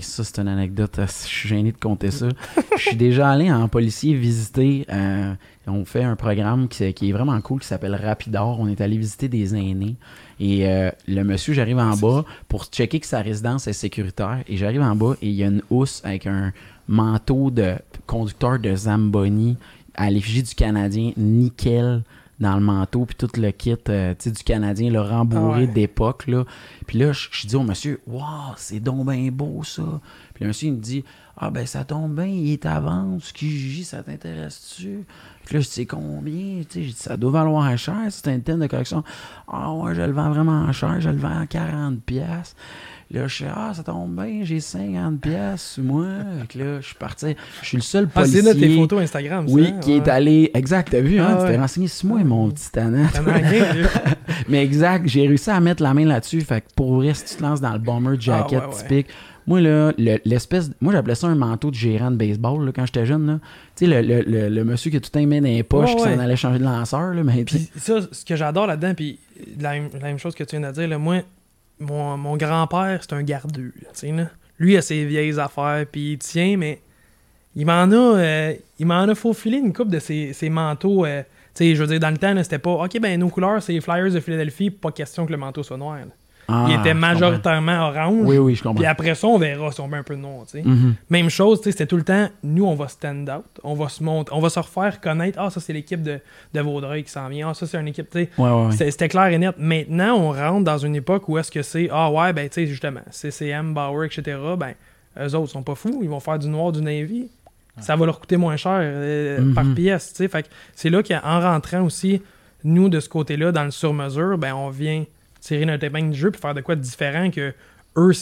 Ça, c'est une anecdote. euh, Je suis gêné de compter ça. Je suis déjà allé en policier visiter. euh, on fait un programme qui, qui est vraiment cool qui s'appelle Rapidor. On est allé visiter des aînés. Et euh, le monsieur, j'arrive en bas pour checker que sa résidence est sécuritaire. Et j'arrive en bas et il y a une housse avec un manteau de conducteur de Zamboni à l'effigie du Canadien, nickel dans le manteau, puis tout le kit euh, du Canadien, le rembourré ouais. d'époque. Là. Puis là, je, je dis au monsieur, Waouh, c'est donc bien beau ça. Puis le monsieur, il me dit, Ah ben ça tombe bien, il est à vendre, ce qui ça t'intéresse-tu? Puis là, je dis, combien? J'ai dit, ça doit valoir cher, c'est un thème de collection. Ah ouais, je le vends vraiment cher, je le vends à 40$. Là, je suis, ah, ça tombe bien, j'ai 50$ piastres sur moi. Fait que là, je suis parti. Je suis le seul Ah, policier. c'est là tes photos Instagram, ça, Oui, hein? qui est allé. Exact, t'as vu, hein? Ah, tu t'es renseigné sur moi, mon petit tannant. Ça. Mais exact, j'ai réussi à mettre la main là-dessus. Fait que pour vrai, si tu te lances dans le bomber jacket Ah, ouais, ouais. typique, moi, là, le- l'espèce. Moi, j'appelais ça un manteau de gérant de baseball là, quand j'étais jeune. là. Tu sais, le, le, le, monsieur qui a tout un dans les poches, qui s'en allait changer de lanceur. Là, mais Puis ça, ce que j'adore là-dedans, puis la, même- la même chose que tu viens de dire, là, moi, mon, grand-père, c'est un gardeux. là, là. Lui, il a ses vieilles affaires, puis il tient, mais il m'en a, euh, a faufilé une coupe de ses, ses manteaux. euh, je veux dire, dans le temps, c'était pas, OK, ben nos couleurs, c'est les Flyers de Philadelphie, pas question que le manteau soit noir. Ah, il était majoritairement orange. Oui, oui, je comprends. Puis après ça, on verra si on met un peu de noir, tu sais. Mhm. Même chose, tu sais, c'était tout le temps, nous, on va stand out, on va se monter, on va se refaire connaître, ah, ça, c'est l'équipe de, de Vaudreuil qui s'en vient, ah, ça, c'est une équipe, tu sais. Ouais. C'était clair et net. Maintenant, on rentre dans une époque où est-ce que c'est, ah ouais, ben, tu sais, justement, CCM, Bauer, etc., ben, eux autres sont pas fous, ils vont faire du noir, du navy. Ça va leur coûter moins cher euh, Mhm. par pièce, tu sais. Fait que c'est là qu'en rentrant aussi, nous, de ce côté-là, dans le sur-mesure, ben, on vient tirer notre épingle du jeu puis faire de quoi de différent que eux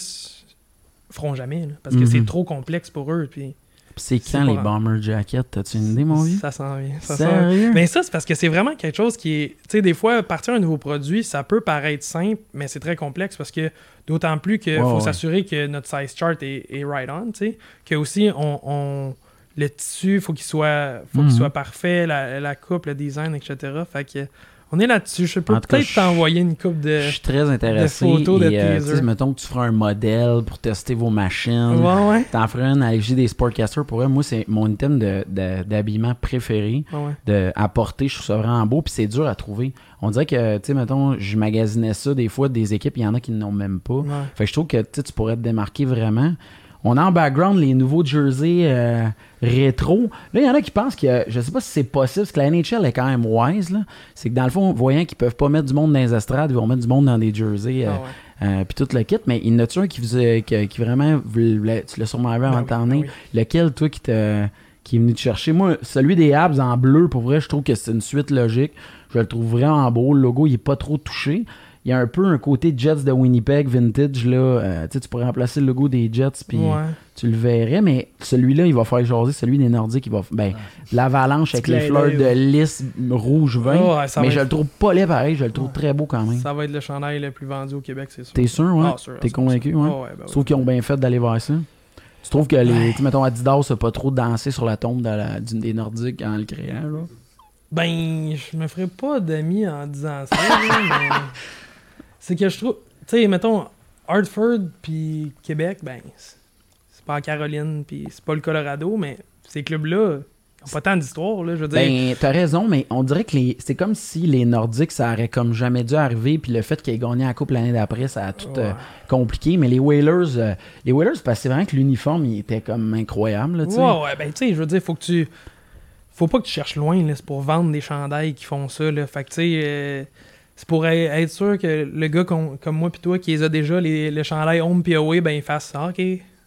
feront jamais, là, parce que Mhm. c'est trop complexe pour eux. Puis c'est quand les bomber jackets? T'as-tu une idée, mon vieux? Ça s'en vient. Ça s'en vient. Sérieux? Mais ça, c'est parce que c'est vraiment quelque chose qui est. Tu sais, des fois, partir un nouveau produit, ça peut paraître simple, mais c'est très complexe parce que d'autant plus qu'il faut ouais. s'assurer que notre size chart est, est right on, tu sais. Que aussi, on, on- le tissu, faut qu'il soit, faut Mhm. qu'il soit parfait, la, la coupe, le design, etc. Fait que, on est là-dessus. Je peux En tout cas, peut-être t'envoyer une coupe de. Je suis très intéressé. photos de et, euh, teaser. tu sais, mettons que tu feras un modèle pour tester vos machines. Ouais, ouais. T'en feras une à des Sportcasters. Pour eux, moi, c'est mon item de- de- d'habillement préféré Ouais, de, à porter. Je trouve ça vraiment beau. Puis c'est dur à trouver. On dirait que, tu sais, mettons, je magasinais ça des fois des équipes. Il y en a qui n'ont même pas. Fait que je trouve que tu sais, tu pourrais te démarquer vraiment. On a en background les nouveaux jerseys euh, rétro. Là, il y en a qui pensent que je sais pas si c'est possible, parce que la NHL est quand même wise. là. C'est que dans le fond, voyant qu'ils peuvent pas mettre du monde dans les estrades, ils vont mettre du monde dans des jerseys. euh, Ah ouais. euh, puis tout le kit, mais il y en a-tu un qui faisait qui, qui vraiment voulait- tu l'as sûrement vu avant Ben oui, ben oui. Lequel toi qui te qui est venu te chercher? Moi, celui des Habs en bleu, pour vrai, je trouve que c'est une suite logique. Je le trouve vraiment beau. Le logo, il est pas trop touché. Il y a un peu un côté Jets de Winnipeg vintage là. Euh, tu pourrais remplacer le logo des Jets puis Ouais. tu le verrais, mais celui-là, il va faire jaser. Celui des Nordiques, il va ben l'avalanche avec les fleurs de lys rouge vin. Ah ouais, mais je être- le trouve pas laid pareil. Je le trouve très beau quand même. Ça va être le chandail le plus vendu au Québec, c'est sûr. T'es sûr, ouais? Ah, T'es 100%. convaincu, ouais? Ouais, ben trouve qu'ils ont bien fait d'aller voir ça. Tu trouves que les, mettons, Adidas a pas trop dansé sur la tombe de la- d'une des Nordiques en le créant, là? Ben, je me ferais pas d'amis en disant ça, là, mais c'est que je trouve, tu sais, mettons, Hartford puis Québec, ben, c'est pas en Caroline puis c'est pas le Colorado, mais ces clubs-là ont pas tant d'histoire, là, je veux dire. Ben, t'as raison, mais on dirait que les, c'est comme si les Nordiques, ça aurait comme jamais dû arriver, puis le fait qu'ils aient gagné la coupe l'année d'après, ça a tout euh, compliqué. Mais les Whalers, euh, les Whalers, parce que c'est vraiment que l'uniforme, il était comme incroyable, là, tu sais. Ouais, ouais, ben, tu sais, je veux dire, faut que tu. Faut pas que tu cherches loin, là, c'est pour vendre des chandails qui font ça, là. Fait que, tu sais, euh, c'est pour être sûr que le gars comme moi pis toi qui les a déjà, les, le chandail home pis away, ben, il fasse ça, ok,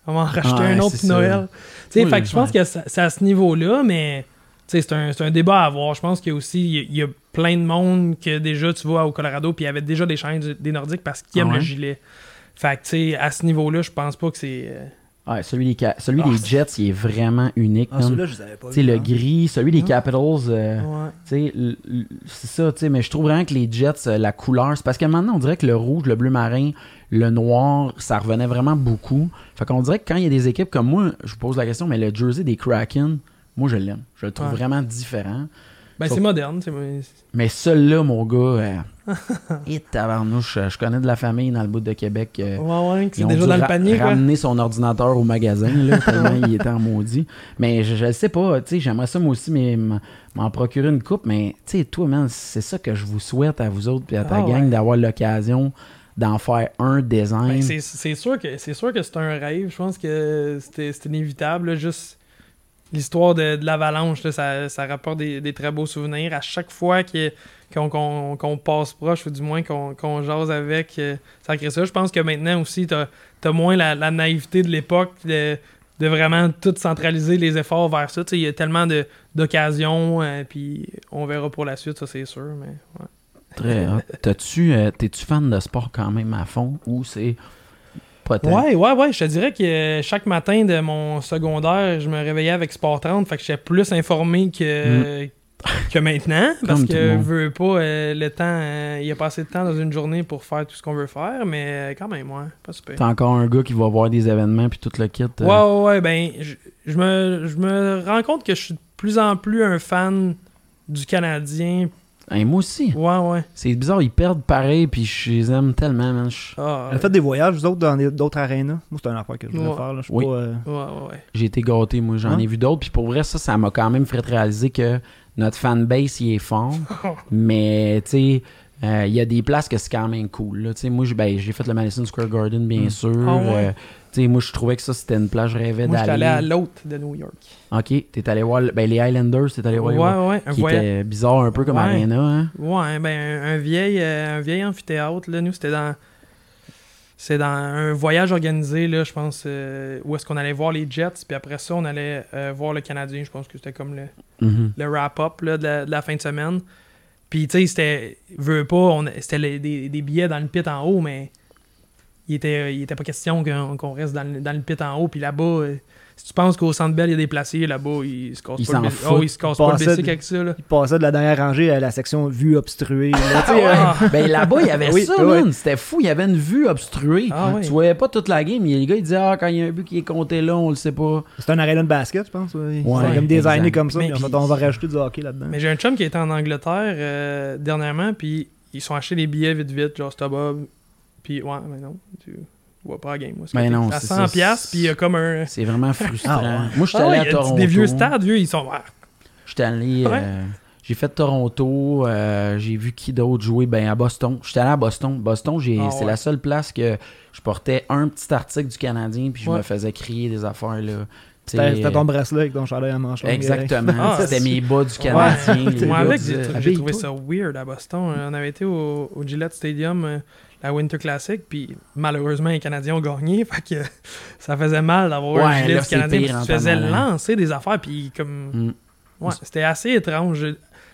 on va en racheter Ouais, un autre pour. Noël. Tu sais, Oui, fait que je pense ouais. que ça- c'est à ce niveau-là, mais. tu sais, C'est un, c'est un débat à avoir. Je pense qu'il y a aussi il y a- plein de monde que déjà tu vois au Colorado puis il y avait déjà des chaînes du- des Nordiques parce qu'ils Ah aiment ouais? le gilet. Fait que tu sais, à ce niveau-là, je pense pas que c'est. Ouais, celui des, celui Ah, des Jets, il est vraiment unique. Ah, celui-là, je les avais pas le hein. gris, celui des. Capitals, euh, ouais. c'est ça, mais je trouve vraiment que les Jets, euh, la couleur, c'est parce que maintenant, on dirait que le rouge, le bleu marin, le noir, ça revenait vraiment beaucoup. Fait qu'on dirait que quand il y a des équipes comme moi, je vous pose la question, mais le jersey des Kraken, moi, je l'aime. Je le trouve Ouais. vraiment différent. Ben, c'est moderne. c'est- Mais celui-là, mon gars, euh, et tabarnouche, euh, je connais de la famille dans le bout de Québec. euh, Ouais, ouais, c'est déjà dans le ra- panier, quoi. ramener son ordinateur au magasin, là, tellement il était en maudit. Mais je, le sais pas, tu sais, j'aimerais ça moi aussi m'en procurer une coupe, mais tu sais, toi, man, c'est ça que je vous souhaite à vous autres et à ta Ah, gang ouais. d'avoir l'occasion d'en faire un design. Ben, c'est- sûr que c'est sûr que c'est un rêve. Je pense que c'était c'était inévitable. là, juste l'histoire de, de l'avalanche, ça, ça rapporte des, des très beaux souvenirs. À chaque fois qu'on passe proche, ou du moins qu'on jase avec, ça crée ça. Je pense que maintenant aussi, t'as as moins la, naïveté de l'époque de, de vraiment tout centraliser les efforts vers ça. Tu Il y a tellement d'occasions, euh, puis on verra pour la suite, ça c'est sûr. Mais, ouais. Très euh, T'es-tu fan de sport quand même à fond ou c'est Ouais, ouais, ouais. Je te dirais que euh, chaque matin de mon secondaire, je me réveillais avec Sport 30. Fait que j'étais plus informé que, que maintenant. Parce Mm. Comme que veux pas euh, le temps. euh, il y a pas assez de temps dans une journée pour faire tout ce qu'on veut faire. Mais quand même, ouais. Pas super. T'es encore un gars qui va voir des événements puis tout le kit. euh, Ouais, ouais, ouais. Ben, je, je me, je me rends compte que je suis de plus en plus un fan du Canadien. Hey, moi aussi. Ouais, ouais. C'est bizarre, ils perdent pareil puis je les aime tellement, man. Je- Ah, Elle a fait des voyages, vous autres, dans d'autres arénas? Moi, c'est un affaire que je voulais Ouais. faire. Là. Je suis Oui. pas, euh, ouais, ouais, ouais. J'ai été gâté, moi. J'en Hein? ai vu d'autres. Puis pour vrai, ça, ça m'a quand même fait réaliser que notre fanbase, il est fort. mais, tu sais, euh, il y a des places que c'est quand même cool. là. Tu sais, moi, j'ai ben, j'ai fait le Madison Square Garden, bien Mm. sûr. Ah ouais? Euh, tu sais, moi, je trouvais que ça, c'était une plage, je rêvais Moi, j'étais allé à d'aller. l'autre de New York. Ok, t'es allé voir ben, les Highlanders, t'es allé Ouais, voir. ouais. Un qui voyage. était bizarre un peu comme Ouais. Arena. Hein? Ouais, ben un, vieil, euh, un vieil amphithéâtre. Là, nous, c'était dans. C'est dans un voyage organisé, là, je pense, euh, où est-ce qu'on allait voir les Jets, puis après ça, on allait euh, voir le Canadien. Je pense que c'était comme le, Mhm. le wrap-up là, de, la, de la fin de semaine. Puis, tu sais, c'était. Veux pas, on- c'était des, des billets dans le pit en haut, mais il était, il était pas question qu'on reste dans le, dans le pit en haut. Puis là-bas, euh, si tu penses qu'au centre belle, il y a des placés, là-bas, il se casse Il pas le. Oh, il se casse pas le Passait bicycle de- avec ça. Là. Il passait de la dernière rangée à la section vue obstruée. là, euh, Ah, Ben là-bas, il y avait Oui, ça, oui. man. C'était fou. Il y avait une vue obstruée. Ah oui. Tu voyais pas toute la game. Les gars, ils disaient, ah, quand il y a un but qui est compté là, on le sait pas. C'est un aréna de basket, je pense. Ouais. Ouais, C'est comme designé exact. comme ça. Mais puis en fait, puis- on va rajouter du hockey là-dedans. Mais j'ai un chum qui était en Angleterre euh, dernièrement, puis ils sont achetés des billets vite vite, genre StubHub. Puis ouais, mais non, tu vois pas la game. Moi, Ben non, à c'est 100 ça. piastres, puis il y a comme un. C'est vraiment frustrant. Ah ouais. Moi, j'étais Ah ouais, allé à Toronto. des vieux stades, vieux, ils sont. J'étais allé. Ouais? euh, j'ai fait Toronto. euh, j'ai vu qui d'autre jouer. Ben, à Boston. J'étais allé à Boston. Boston, j'ai, Ah c'est ouais. la seule place que je portais un petit article du Canadien, puis je Ouais. me faisais crier des affaires, là. C'était ton bracelet avec ton chandail à manche. Exactement. Ah, C'était c'est- mes bas du Canadien. Moi, avec, j'ai trouvé ça weird à Boston. On avait été au, au Gillette Stadium, euh, la Winter Classic, puis malheureusement, les Canadiens ont gagné. Fait que ça faisait mal d'avoir un Gillette c'est Canadien. pire Tu faisais lancer des affaires, puis comme. Mm. Ouais, c'était assez étrange.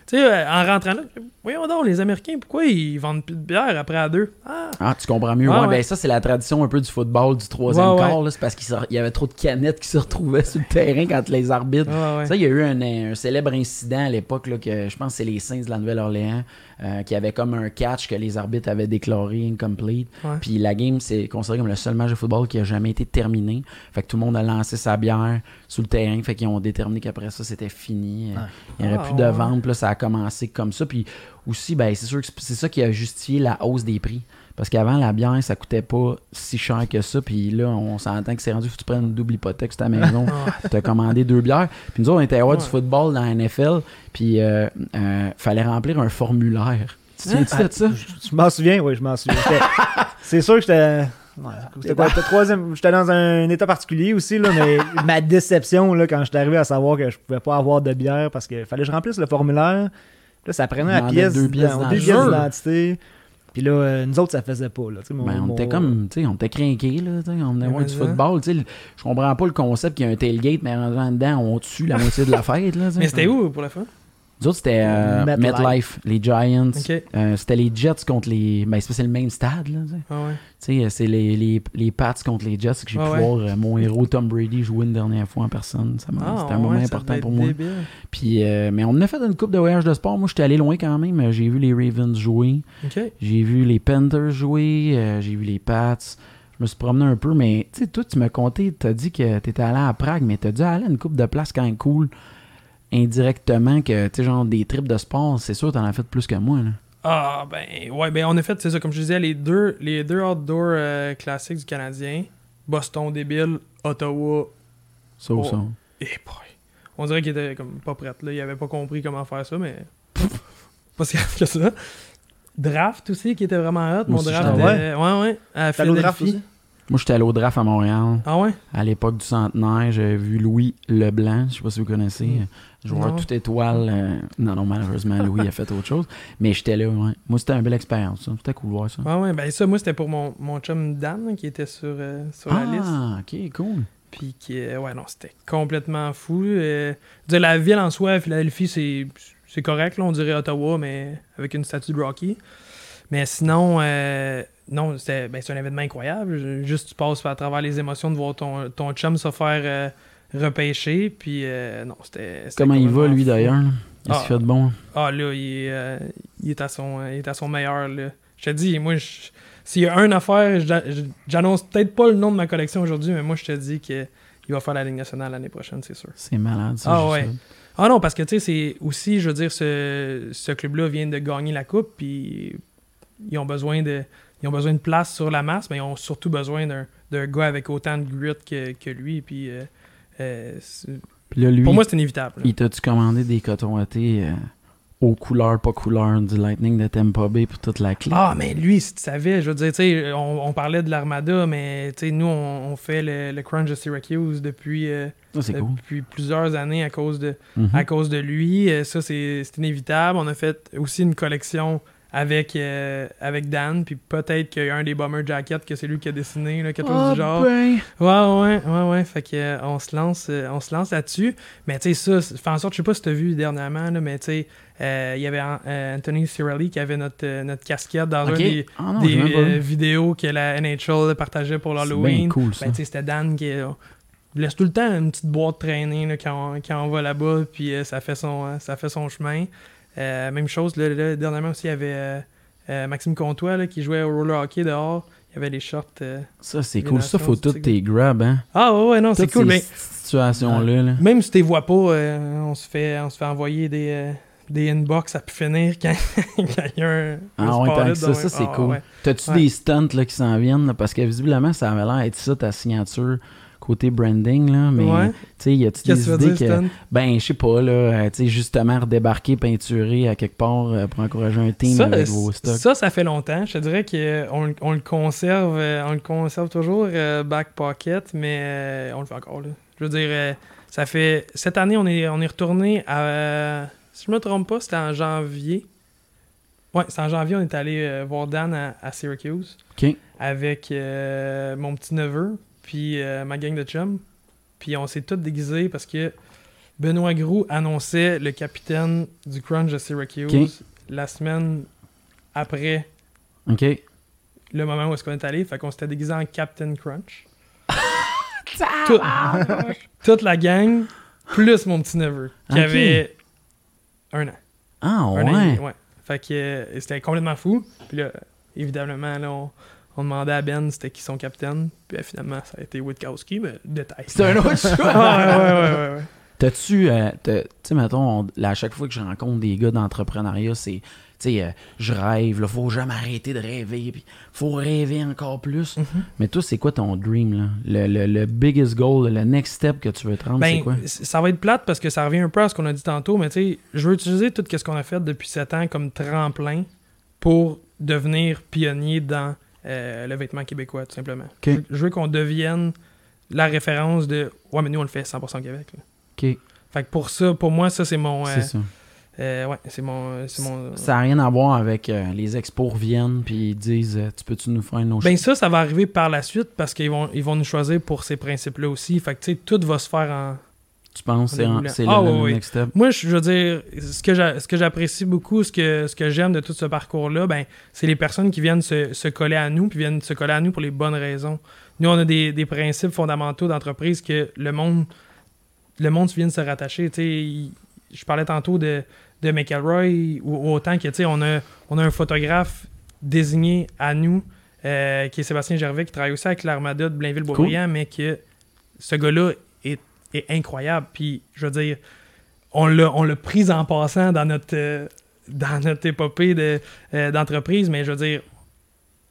Tu sais, euh, en rentrant là, voyons donc, les Américains, pourquoi ils vendent plus de bière après à deux? Ah, Ah, tu comprends mieux. Ah, ouais, ouais. ben ça, c'est la tradition un peu du football du troisième Ouais, quart. là. C'est parce qu'il y avait trop de canettes qui se retrouvaient sur le terrain quand les arbitres. Ça, il y a eu un, un célèbre incident à l'époque, que je pense que c'est les Saints de la Nouvelle-Orléans, euh, qui avait comme un catch que les arbitres avaient déclaré incomplete. Puis la game, c'est considéré comme le seul match de football qui a jamais été terminé. Fait que tout le monde a lancé sa bière sous le terrain. Fait qu'ils ont déterminé qu'après ça, c'était fini. Euh. Il n'y aurait Ah, plus de vente. Puis là, ça a commencé comme ça. Puis aussi, ben, c'est sûr que c'est ça qui a justifié la hausse des prix. Parce qu'avant, la bière, ça coûtait pas si cher que ça. Puis là, on s'entend que c'est rendu, faut que tu prennes une double hypothèque sur ta maison. Ah, T'as commandé deux bières. Puis nous autres, on était à voir du Ouais. football dans la NFL. Puis euh, euh, fallait remplir un formulaire. Tu te souviens-tu de ça? Je m'en souviens, oui, je m'en souviens. C'est sûr que j'étais. Ouais, C'était quoi, c'était troisième. J'étais dans un état particulier aussi, là, mais ma déception là, quand j'étais arrivé à savoir que je pouvais pas avoir de bière parce qu'il fallait que je remplisse le formulaire. Là, ça prenait la pièce, deux pièces le d'identité. Puis là, euh, nous autres, ça faisait pas. Là, Tu sais, mon- Ben, on mon- était comme, tu sais, on était crinqués, là, tu sais, on venait voir du ça. football, tu sais, je comprends pas le concept qu'il y a un tailgate, mais en rentrant dedans, on tue la moitié de la fête, là. Mais c'était où pour la fin? Nous autres, c'était euh, MetLife. Les Giants. Euh, c'était les Jets contre les, ben, c'est pas- c'est le même stade, là. Ah ouais. Sais, c'est les, les, les Pats contre les Jets que j'ai Ah pu ouais. voir euh, mon héros Tom Brady jouer une dernière fois en personne. Ça Ah, C'était un moment ouais, important pour moi. débile. Puis, euh, mais on a fait une coupe de voyages de sport. Moi, j'étais allé loin quand même. J'ai vu les Ravens jouer. J'ai vu les Panthers jouer. euh, j'ai vu les Pats. Je me suis promené un peu, mais tu sais, toi, tu m'as conté, t'as dit que t'étais allé à Prague, mais t'as dû aller à une coupe de place quand même cool, indirectement, que, tu sais, genre des trips de sport, c'est sûr, t'en as fait plus que moi, là. Ah, ben, ouais, ben, on a fait, c'est ça, comme je disais, les deux, les deux outdoor euh, classiques du Canadien. Boston débile, Ottawa, Ça ou Oh. ça. et boy. On dirait qu'il était comme pas prêt, là. Il avait pas compris comment faire ça, mais. pas si grave que ça. Draft aussi, qui était vraiment hot. Mon draft était. Ouais, ouais. À draft Philadelphie. aussi? Moi, j'étais allé au draft à Montréal. Ah ouais? À l'époque du centenaire, j'avais vu Louis Leblanc, je sais pas si vous connaissez, Mm. euh, joueur Non. toute étoile. euh, non, non, malheureusement, Louis a fait autre chose. Mais j'étais là, ouais. Moi, c'était une belle expérience. C'était cool de voir ça. Ouais, ouais. Ben, ça, moi, c'était pour mon, mon chum Dan, qui était sur, euh, sur la liste. Ah, ok, cool. Puis qui, euh, ouais, non, c'était complètement fou. Dire, la ville en soi, Philadelphie, c'est, c'est correct, là, on dirait Ottawa, mais avec une statue de Rocky. Mais sinon, euh, non, c'était, ben, c'est un événement incroyable. Juste, tu passes à travers les émotions de voir ton, ton chum se faire euh, repêcher. Puis, euh, non, c'était. Comment il va, lui, d'ailleurs? Il Ah. se fait de bon? Ah, là, il est, euh, il est, à, son, il est à son meilleur, là. Je te dis, moi, s'il y a une affaire, j'a- j'annonce peut-être pas le nom de ma collection aujourd'hui, mais moi, je te dis qu'il va faire la Ligue nationale l'année prochaine, c'est sûr. C'est malade, ça. Ah ouais. Ah non, parce que, tu sais, c'est aussi, je veux dire, ce, ce club-là vient de gagner la Coupe, puis ils ont besoin de... Ils ont besoin de place sur la masse, mais ils ont surtout besoin d'un gars avec autant de grit que, que lui. Puis, euh, euh, c'est- Puis là, lui, pour moi, c'est inévitable. là. il t'a-tu commandé des cotons à thé euh, aux couleurs, pas couleurs du Lightning de Tampa Bay pour toute la clé? Ah, mais lui, si tu savais, je veux dire, tu sais, on, on parlait de l'Armada, mais tu sais, nous, on, on fait le, le Crunch de Syracuse depuis, euh, cool. depuis plusieurs années à cause de, Mhm. à cause de lui. Ça, c'est c'est inévitable. On a fait aussi une collection avec, euh, avec Dan, puis peut-être qu'il y a un des Bomber Jackets que c'est lui qui a dessiné, là, quelque chose Ah, du genre. ben. Ouais, ouais, ouais, ouais. Fait que euh, on se lance, euh, on se lance là-dessus. Mais tu sais, ça, fait en sorte, je sais pas si tu as vu dernièrement, là, mais tu sais, euh, il y avait euh, Anthony Cirelli qui avait notre, euh, notre casquette dans un Ok. des, Ah non, des, euh, vidéos que la NHL partageait pour l'Halloween. cool, ça. Ben, tu sais, c'était Dan qui euh, laisse tout le temps une petite boîte traîner là, quand, on, quand on va là-bas, puis euh, ça, fait son, ça fait son chemin. Euh, même chose, là, là, dernièrement aussi, il y avait euh, euh, Maxime Comtois là, qui jouait au roller hockey dehors. Il y avait les shorts. Ça, c'est cool. Ça, faut toutes tes grabs, hein? Ah ouais, ouais, non, c'est cool. Mais situations-là, là. même si tu les vois pas, on, se fait, on se fait envoyer des, des inbox à pu finir quand il y a un. Ah ouais, spotlight tant que ça, ça c'est ah, cool. ouais. T'as-tu Ouais. des stunts là, qui s'en viennent? là? Parce que visiblement, ça avait l'air d'être ça, ta signature côté branding, là. Mais, Ouais. tu y a-tu des idées dire, que. Ben, je sais pas, là. euh, tu justement, redébarquer, peinturer à quelque part euh, pour encourager un team Ça, avec vos stocks? ça, ça fait longtemps. Je te dirais qu'on on le conserve, euh, on le conserve toujours euh, back pocket, mais euh, on le fait encore là. Je veux dire, euh, ça fait cette année, on est, on est retourné à, si je me trompe pas, c'était en janvier. Ouais, c'était en janvier, on est allé euh, voir Dan à, à Syracuse Ok. avec euh, mon petit neveu, puis euh, ma gang de chums. Puis on s'est tous déguisés parce que Benoît Groux annonçait le capitaine du Crunch de Syracuse la semaine après OK. le moment où est-ce qu'on est allé. Fait qu'on s'était déguisé en Captain Crunch. Tout- toute la gang, plus mon petit neveu, qui avait un an. Ah, Un an ouais. Fait que euh, c'était complètement fou. Puis là, évidemment, là, on, on demandait à Ben c'était qui son capitaine. Puis euh, finalement, ça a été Witkowski, mais détail. C'est un autre choix. ouais, ouais, ouais, ouais. T'as-tu, euh, t'as- tu sais, mettons, on- là, à chaque fois que je rencontre des gars d'entrepreneuriat, c'est, tu sais, euh, je rêve, là, faut jamais arrêter de rêver, puis faut rêver encore plus. Mhm. Mais toi, c'est quoi ton dream, là? Le, le, le biggest goal, le next step que tu veux te rendre, c'est Ben, quoi? ça va être plate parce que ça revient un peu à ce qu'on a dit tantôt, mais tu sais, je veux utiliser tout ce qu'on a fait depuis 7 ans comme tremplin pour devenir pionnier dans euh, le vêtement québécois, tout simplement. Je, veux qu'on devienne la référence de Ouais, mais nous, on le fait 100% Québec. là. OK, Fait que pour ça, pour moi, ça, c'est mon. euh, c'est ça. euh, ouais, c'est mon. C'est mon Ça n'a rien à voir avec euh, les expos reviennent, puis ils disent, euh, tu peux-tu nous faire nos Ben ça, ça va arriver par la suite parce qu'ils vont, ils vont nous choisir pour ces principes-là aussi. Fait que tu sais, tout va se faire en, Tu penses c'est, en- Ah, le, ouais. next step? Moi, je veux dire, ce que j'a- ce que j'apprécie beaucoup, ce que, ce que j'aime de tout ce parcours-là, ben, c'est les personnes qui viennent se, se coller à nous, puis viennent se coller à nous pour les bonnes raisons. Nous, on a des, des principes fondamentaux d'entreprise que le monde, le monde vient de se rattacher. Il- je parlais tantôt de, de McElroy, ou, autant que, tu sais, on a, on a un photographe désigné à nous, euh, qui est Sébastien Gervais, qui travaille aussi avec l'Armada de Blainville-Boisbriand, mais que ce gars-là est, est incroyable. Puis, je veux dire, on l'a, on l'a pris en passant dans notre, euh, dans notre épopée de, euh, d'entreprise, mais je veux dire,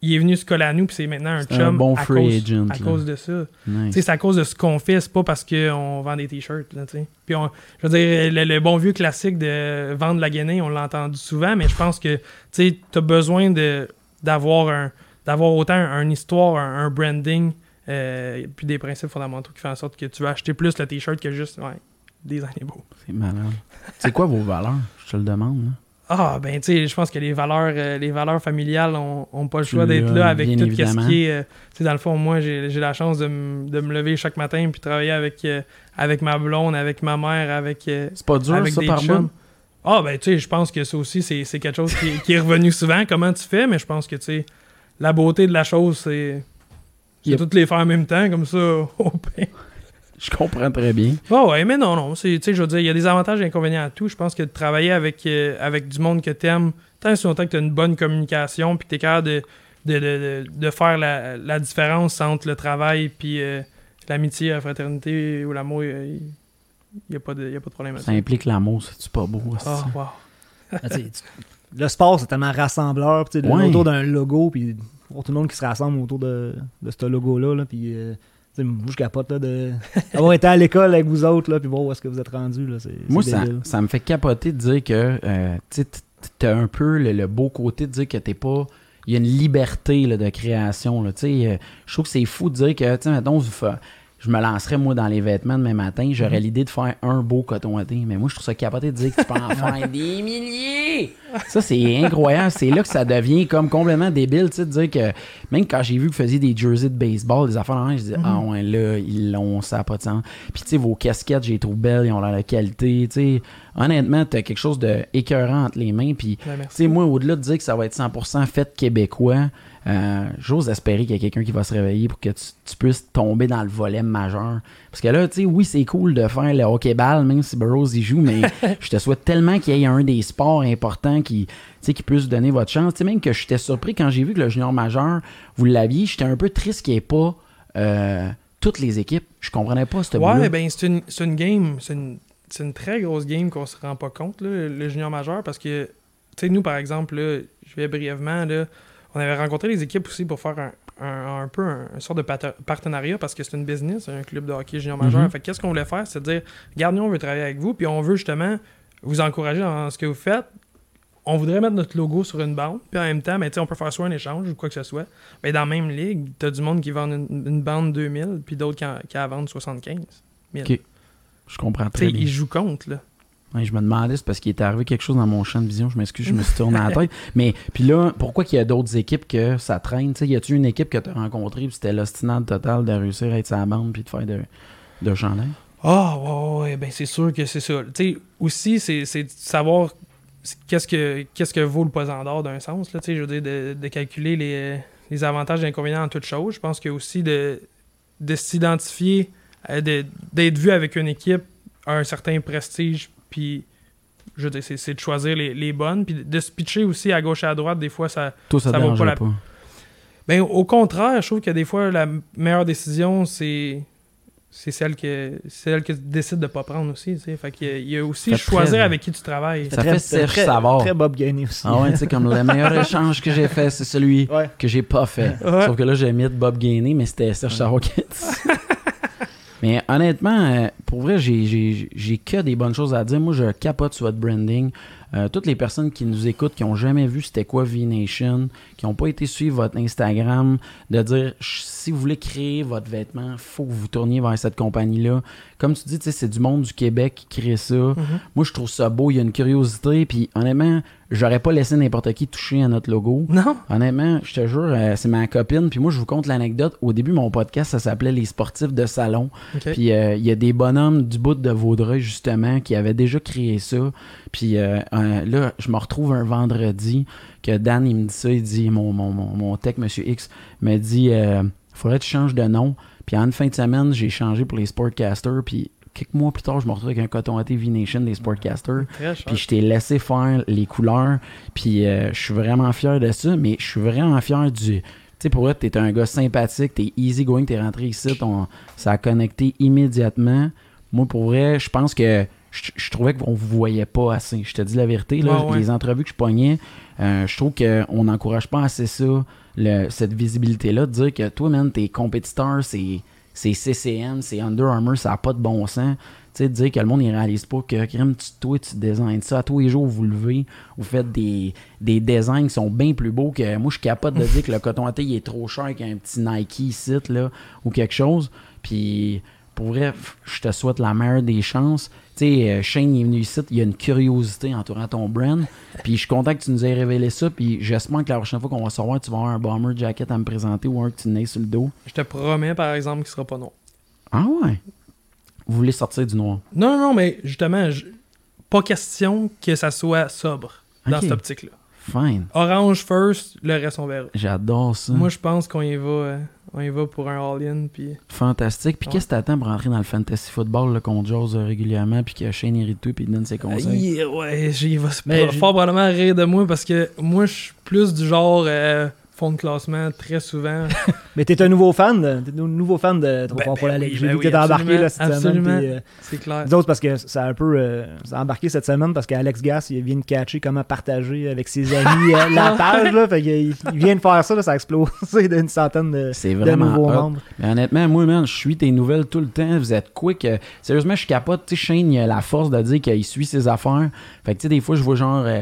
il est venu se coller à nous, puis c'est maintenant un C'est un chum bon à, free cause, agent, à cause de ça. Nice. c'est à cause de ce qu'on fait, c'est pas parce qu'on vend des t-shirts, là. Puis, on, je veux dire, le, le bon vieux classique de vendre la guenille, on l'a entendu souvent, mais je pense que, tu t'as besoin de, d'avoir un, d'avoir autant une histoire, un, un branding, euh, puis des principes fondamentaux qui font en sorte que tu vas acheter plus le t-shirt que juste, ouais, des années beaux. C'est malade. c'est quoi vos valeurs? Je te le demande. là. Ah, ben, tu sais, je pense que les valeurs, euh, les valeurs familiales ont, ont pas le choix d'être là avec tout ce qui est. euh, tu sais, dans le fond, moi, j'ai la chance de, me lever chaque matin puis travailler avec, euh, avec ma blonde, avec ma mère, avec, euh, C'est pas dur, avec ça, des par chums. Ah, ben, tu sais, je pense que ça aussi, c'est c'est quelque chose qui, qui est revenu souvent. Comment tu fais, mais je pense que, tu sais, la beauté de la chose, c'est. C'est Yep. toutes les faire en même temps, comme ça, au pain. Je comprends très bien. Ah ouais, mais non, non. c'est- Tu sais, je veux dire, il y a des avantages et inconvénients à tout. Je pense que de travailler avec, euh, avec du monde que t'aimes, tant et si longtemps que tu as une bonne communication, puis que tu es capable de, de, de, de- de faire la, la différence entre le travail puis euh, l'amitié, la fraternité ou l'amour, il n'y a, pas de- y a pas de problème Ça implique l'amour, c'est-tu pas beau? Ah, c'est- wow. Ah, le sport, c'est tellement rassembleur. tu sais, Ouais. Autour d'un logo, puis pour tout le monde qui se rassemble autour de, de ce logo-là. Là, puis, euh, tu sais, moi, je capote là, de- d'avoir été à l'école avec vous autres, là, puis voir où est-ce que vous êtes c'est, Moi, ça, ça me fait capoter de dire que euh, tu t'as un peu le, le beau côté de dire que t'es pas. Il y a une liberté là, de création. Là, tu sais, euh, je trouve que c'est fou de dire que, tu sais, mettons, vous je me lancerais, moi, dans les vêtements demain matin, j'aurais l'idée de faire un beau coton ouaté. Mais moi, je trouve ça capoté de dire que tu peux en faire des milliers. Ça, c'est incroyable. C'est là que ça devient comme complètement débile, tu sais, de dire que même quand j'ai vu que vous faisiez des jerseys de baseball, des affaires je dis, ah ouais, là, ils l'ont, ça n'a pas de sens. Puis, tu sais, vos casquettes, j'ai trouvé belles, ils ont l'air de qualité, tu sais. Honnêtement, t'as quelque chose de écœurant entre les mains. Puis, tu sais, moi, au-delà de dire que ça va être 100% fait québécois, euh, j'ose espérer qu'il y a quelqu'un qui va se réveiller pour que tu, tu puisses tomber dans le volet majeur. Parce que là, tu sais, oui, c'est cool de faire le hockey-ball, même si Burroughs y joue, mais je te souhaite tellement qu'il y ait un des sports importants qui, qui puisse donner votre chance. Tu sais, même que j'étais surpris quand j'ai vu que le junior majeur, vous l'aviez, j'étais un peu triste qu'il n'y ait pas euh, toutes les équipes. Je comprenais pas ce Ouais, ben c'est une, c'est une game, c'est une, c'est une très grosse game qu'on se rend pas compte, là, le junior majeur, parce que, tu sais, nous, par exemple, là, je vais brièvement, là, on avait rencontré les équipes aussi pour faire un, un, un peu un, un sort de partenariat, parce que c'est une business, un club de hockey junior majeur. Mhm. Fait que qu'est-ce qu'on voulait faire, c'est dire, nous, on veut travailler avec vous, puis on veut justement vous encourager dans ce que vous faites. On voudrait mettre notre logo sur une bande, puis en même temps, ben, tu on peut faire soit un échange ou quoi que ce soit. Mais dans la même ligue, t'as du monde qui vend une, une bande 2000, puis d'autres qui, en- qui vendent 75 000. Ok. Je comprends Tu très bien. ils jouent contre, là. Ouais, je me demandais, c'est parce qu'il est arrivé quelque chose dans mon champ de vision. Je m'excuse, je me suis tourné à la tête. Mais puis là, pourquoi qu'il y a d'autres équipes que ça traîne? Tu sais, y a-tu une équipe que tu as rencontrée puis c'était l'ostinade totale de réussir à être sa bande puis de faire de, de chandail? Ah, ouais, ouais, ouais, ben c'est sûr que c'est ça. Tu sais, aussi, c'est c'est de savoir qu'est-ce que, qu'est-ce que vaut le pesant d'or d'un sens, là. Je veux dire, de, de calculer les, les avantages et inconvénients en toute chose. Je pense que aussi de, de s'identifier, euh, de- d'être vu avec une équipe à un certain prestige, puis je veux dire, c'est c'est de choisir les, les bonnes, puis de se pitcher aussi à gauche et à droite, des fois, ça, Toi, ça, Ça vaut pas la- Ben, au contraire, je trouve que des fois, la meilleure décision, c'est c'est celle que celle que tu décides de pas prendre aussi. tu sais. Fait qu'il y a- il y a aussi Fait choisir très- avec qui tu travailles. Ça fait Serge très, Savard. Très Bob Gainé aussi. Ah ouais, tu sais, comme le meilleur échange que j'ai fait, c'est celui Ouais. que j'ai pas fait. Ouais. Sauf que là, j'ai mis de Bob Gainé, mais c'était Serge Savard qui a dit ça. Mais honnêtement, euh, pour vrai, j'ai- que des bonnes choses à dire. Moi, je capote sur votre branding. Euh, toutes les personnes qui nous écoutent, qui ont jamais vu c'était quoi V-Nation, qui n'ont pas été suivre votre Instagram, de dire si vous voulez créer votre vêtement, faut que vous tourniez vers cette compagnie-là. Comme tu dis, c'est du monde du Québec qui crée ça. Mhm. Moi, je trouve ça beau. Il y a une curiosité. Puis honnêtement, j'aurais pas laissé n'importe qui toucher à notre logo. Non? Honnêtement, je te jure, euh, c'est ma copine. Puis moi, je vous conte l'anecdote. Au début, mon podcast, ça s'appelait Les sportifs de salon. Puis euh, il y a des bonhommes du bout de Vaudreuil, justement, qui avaient déjà créé ça. Puis euh, là, je me retrouve un vendredi que Dan, il me dit ça. Il dit, mon, mon, mon, mon tech, Monsieur X, me dit, euh, faudrait que tu changes de nom. Puis en fin de semaine, j'ai changé pour les Sportcasters. Puis quelques mois plus tard, je me retrouve avec un coton à V-Nation des Sportcasters. Puis je t'ai laissé faire les couleurs. Puis euh, je suis vraiment fier de ça. Mais je suis vraiment fier du. Tu sais, pour être, t'es un gars sympathique, t'es easy going, t'es rentré ici, ton- ça a connecté immédiatement. Moi, pour vrai, je pense que je, je trouvais qu'on vous voyait pas assez. Je te dis la vérité, là, ouais. les entrevues que je pognais, euh, je trouve qu'on n'encourage pas assez ça, le- cette visibilité-là, de dire que toi, man, tes compétiteurs, c'est c'est CCM, c'est Under Armour, ça n'a pas de bon sens. Tu sais, dire que le monde ne réalise pas que crème, tu, toi, tu designes ça. Tous les jours, vous levez, vous faites des, des designs qui sont bien plus beaux que. Moi, je suis capable de dire que le coton à thé, il est trop cher qu'un petit Nike ici, là, ou quelque chose. Puis, pour vrai, je te souhaite la meilleure des chances. Tu sais, euh, Shane est venu ici, il y a une curiosité entourant ton brand. Puis, je suis content que tu nous aies révélé ça. Puis, j'espère que la prochaine fois qu'on va se revoir, tu vas avoir un bomber jacket à me présenter ou un que tu sur le dos. Je te promets, par exemple, qu'il sera pas non. Ah ouais? Vous voulez sortir du noir? Non, non, non, mais justement, je- pas question que ça soit sobre dans Ok. cette optique-là. Fine. Orange first, le reste on verra. J'adore ça. Moi, je pense qu'on y va, euh, on y va pour un all-in, puis Fantastique. Puis Ouais. qu'est-ce que t'attends pour rentrer dans le fantasy football qu'on jase euh, régulièrement puis que Shane hérite tout puis il donne ses conseils? Ouais, j'y va j'ai- fort probablement rire de moi parce que moi, je suis plus du genre euh, fond de classement très souvent. Mais t'es un nouveau fan, t'es un nouveau fan de Trop Ben, fort pour la ben Ligue. oui, J'ai ben vu oui, que t'es embarqué là, cette absolument. semaine. euh, C'est clair. nous autres, parce que ça a un peu euh, ça a embarqué cette semaine parce qu'Alex Gass il vient de catcher comment partager avec ses amis euh, la page. Là, fait qu'il il vient de faire ça, là, ça a explosé d'une centaine de, C'est de vraiment nouveaux hot. membres. Mais honnêtement, moi, man, je suis tes nouvelles tout le temps. Vous êtes quick. Euh, sérieusement, je capote. Tu sais, Shane, il a la force de dire qu'il suit ses affaires. Fait que, tu sais, des fois, je vois genre, euh,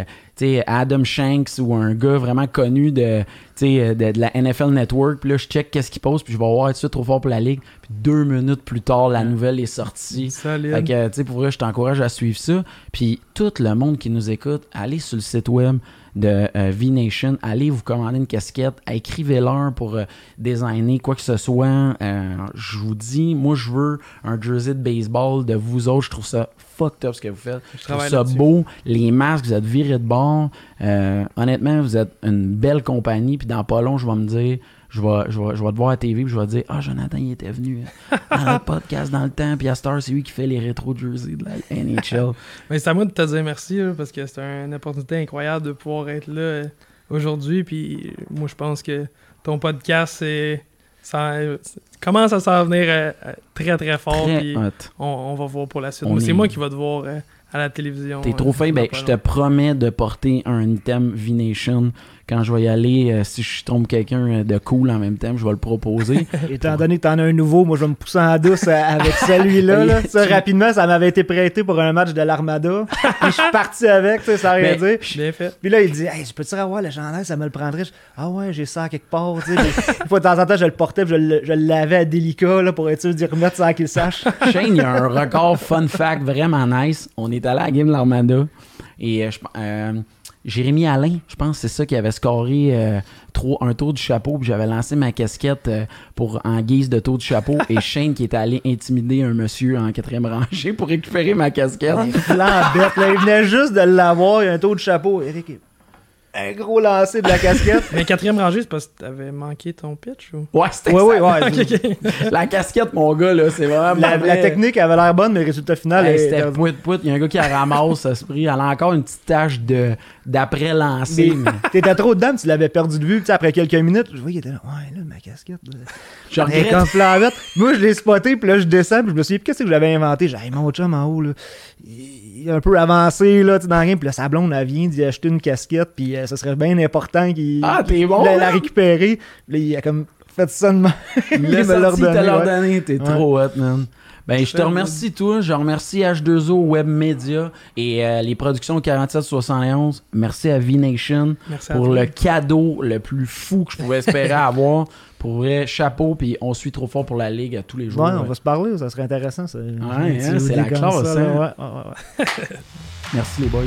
Adam Shanks ou un gars vraiment connu de, tu sais, de, de la NFL Network. Puis là, je check qu'est-ce qu'il pose, puis je vais voir suite trop fort pour la ligue? Puis deux minutes plus tard, la nouvelle est sortie. Solide. Fait que, tu sais, pour vrai, je t'encourage à suivre ça. Puis tout le monde qui nous écoute, allez sur le site web de euh, V-Nation, allez vous commander une casquette, écrivez-leur pour euh, designer quoi que ce soit. Euh, je vous dis, moi, je veux un jersey de baseball de vous autres. Je trouve ça fucked up ce que vous faites. Je Je trouve ça beau. Les masques, vous êtes virés de bord. Euh, honnêtement, vous êtes une belle compagnie. Puis dans pas long, je vais me dire, je vais, je vais, je vais te voir à TV. Puis je vais te dire, ah, Jonathan, il était venu euh, dans le podcast dans le temps. Puis à Star, c'est lui qui fait les rétro jerseys de la NHL. Mais c'est à moi de te dire merci là, parce que c'est une opportunité incroyable de pouvoir être là euh, aujourd'hui. Puis euh, moi, je pense que ton podcast c'est, ça euh, commence à s'en venir euh, très très fort. Très on, on va voir pour la suite. C'est est- moi qui va te voir euh, à la télévision. T'es euh, trop fin, dans ben, je te promets de porter un item V-Nation quand je vais y aller. euh, si je tombe quelqu'un euh, de cool en même temps, je vais le proposer. Étant donné que t'en as un nouveau, moi je vais me pousser en douce euh, avec celui-là. là. Ça, Tu- rapidement, ça m'avait été prêté pour un match de l'Armada. Puis je suis parti avec, tu sais, sans rien Ben, dire. Bien fait. Puis là, il dit Hey, je peux-tu avoir le chandail, ça me le prendrait. Je- ah ouais, j'ai ça à quelque part. Puis, une fois de temps en temps, je le portais, puis je le, je le lavais à délicat là, pour être sûr d'y remettre sans qu'il sache. Shane, il y a un record fun fact vraiment nice. On est allé à la game de l'Armada et euh, je- euh, Jérémy Alain, je pense c'est ça qui avait scoré euh, trop, un tour du chapeau. Puis j'avais lancé ma casquette euh, pour en guise de tour du chapeau. et Shane qui était allé intimider un monsieur en quatrième rangée pour récupérer ma casquette. Il flambette, là. Il venait juste de l'avoir, il a un tour de chapeau. Eric, un gros lancer de la casquette. Mais quatrième rangée, c'est parce que t'avais manqué ton pitch ou? Ouais, c'était Ouais, ouais, ça. ouais. La casquette, mon gars, là, c'est vraiment. La, technique avait l'air bonne, mais le résultat final Hey, c'était pouit pouit. Il y a un gars qui la ramasse à ce prix. Elle a encore une petite tache de d'après lancer. Mais T'étais trop dedans, tu l'avais perdu de vue. Après quelques minutes, je voyais, il était là. Ouais, là, ma casquette. là. Je regrette. comme. Moi, je l'ai spoté, puis là, je descends, puis je me suis dit, qu'est-ce que j'avais inventé? J'ai Hey, mon chum en haut, là, il est un peu avancé, là, tu dans le game, puis là, sa blonde, elle vient d'y acheter une casquette, puis euh, ça serait bien important qu'il Ah, t'es bon. la, la là. récupérer. Puis là, il a comme fait ça de même. Il Le me l'a redonné, ouais. T'es Ouais. trop hot, man. Ben, je te remercie, toi. Je remercie H2O Web Media et euh, les productions 4771. Merci à V-Nation pour toi. le cadeau le plus fou que je pouvais espérer avoir. Pour vrai, chapeau, puis on suit trop fort pour la ligue à tous les jours. Ouais, on va se parler, ça serait intéressant. Ça. hein, c'est la classe, ça, hein. Ouais, ouais, ouais, ouais. Merci les boys.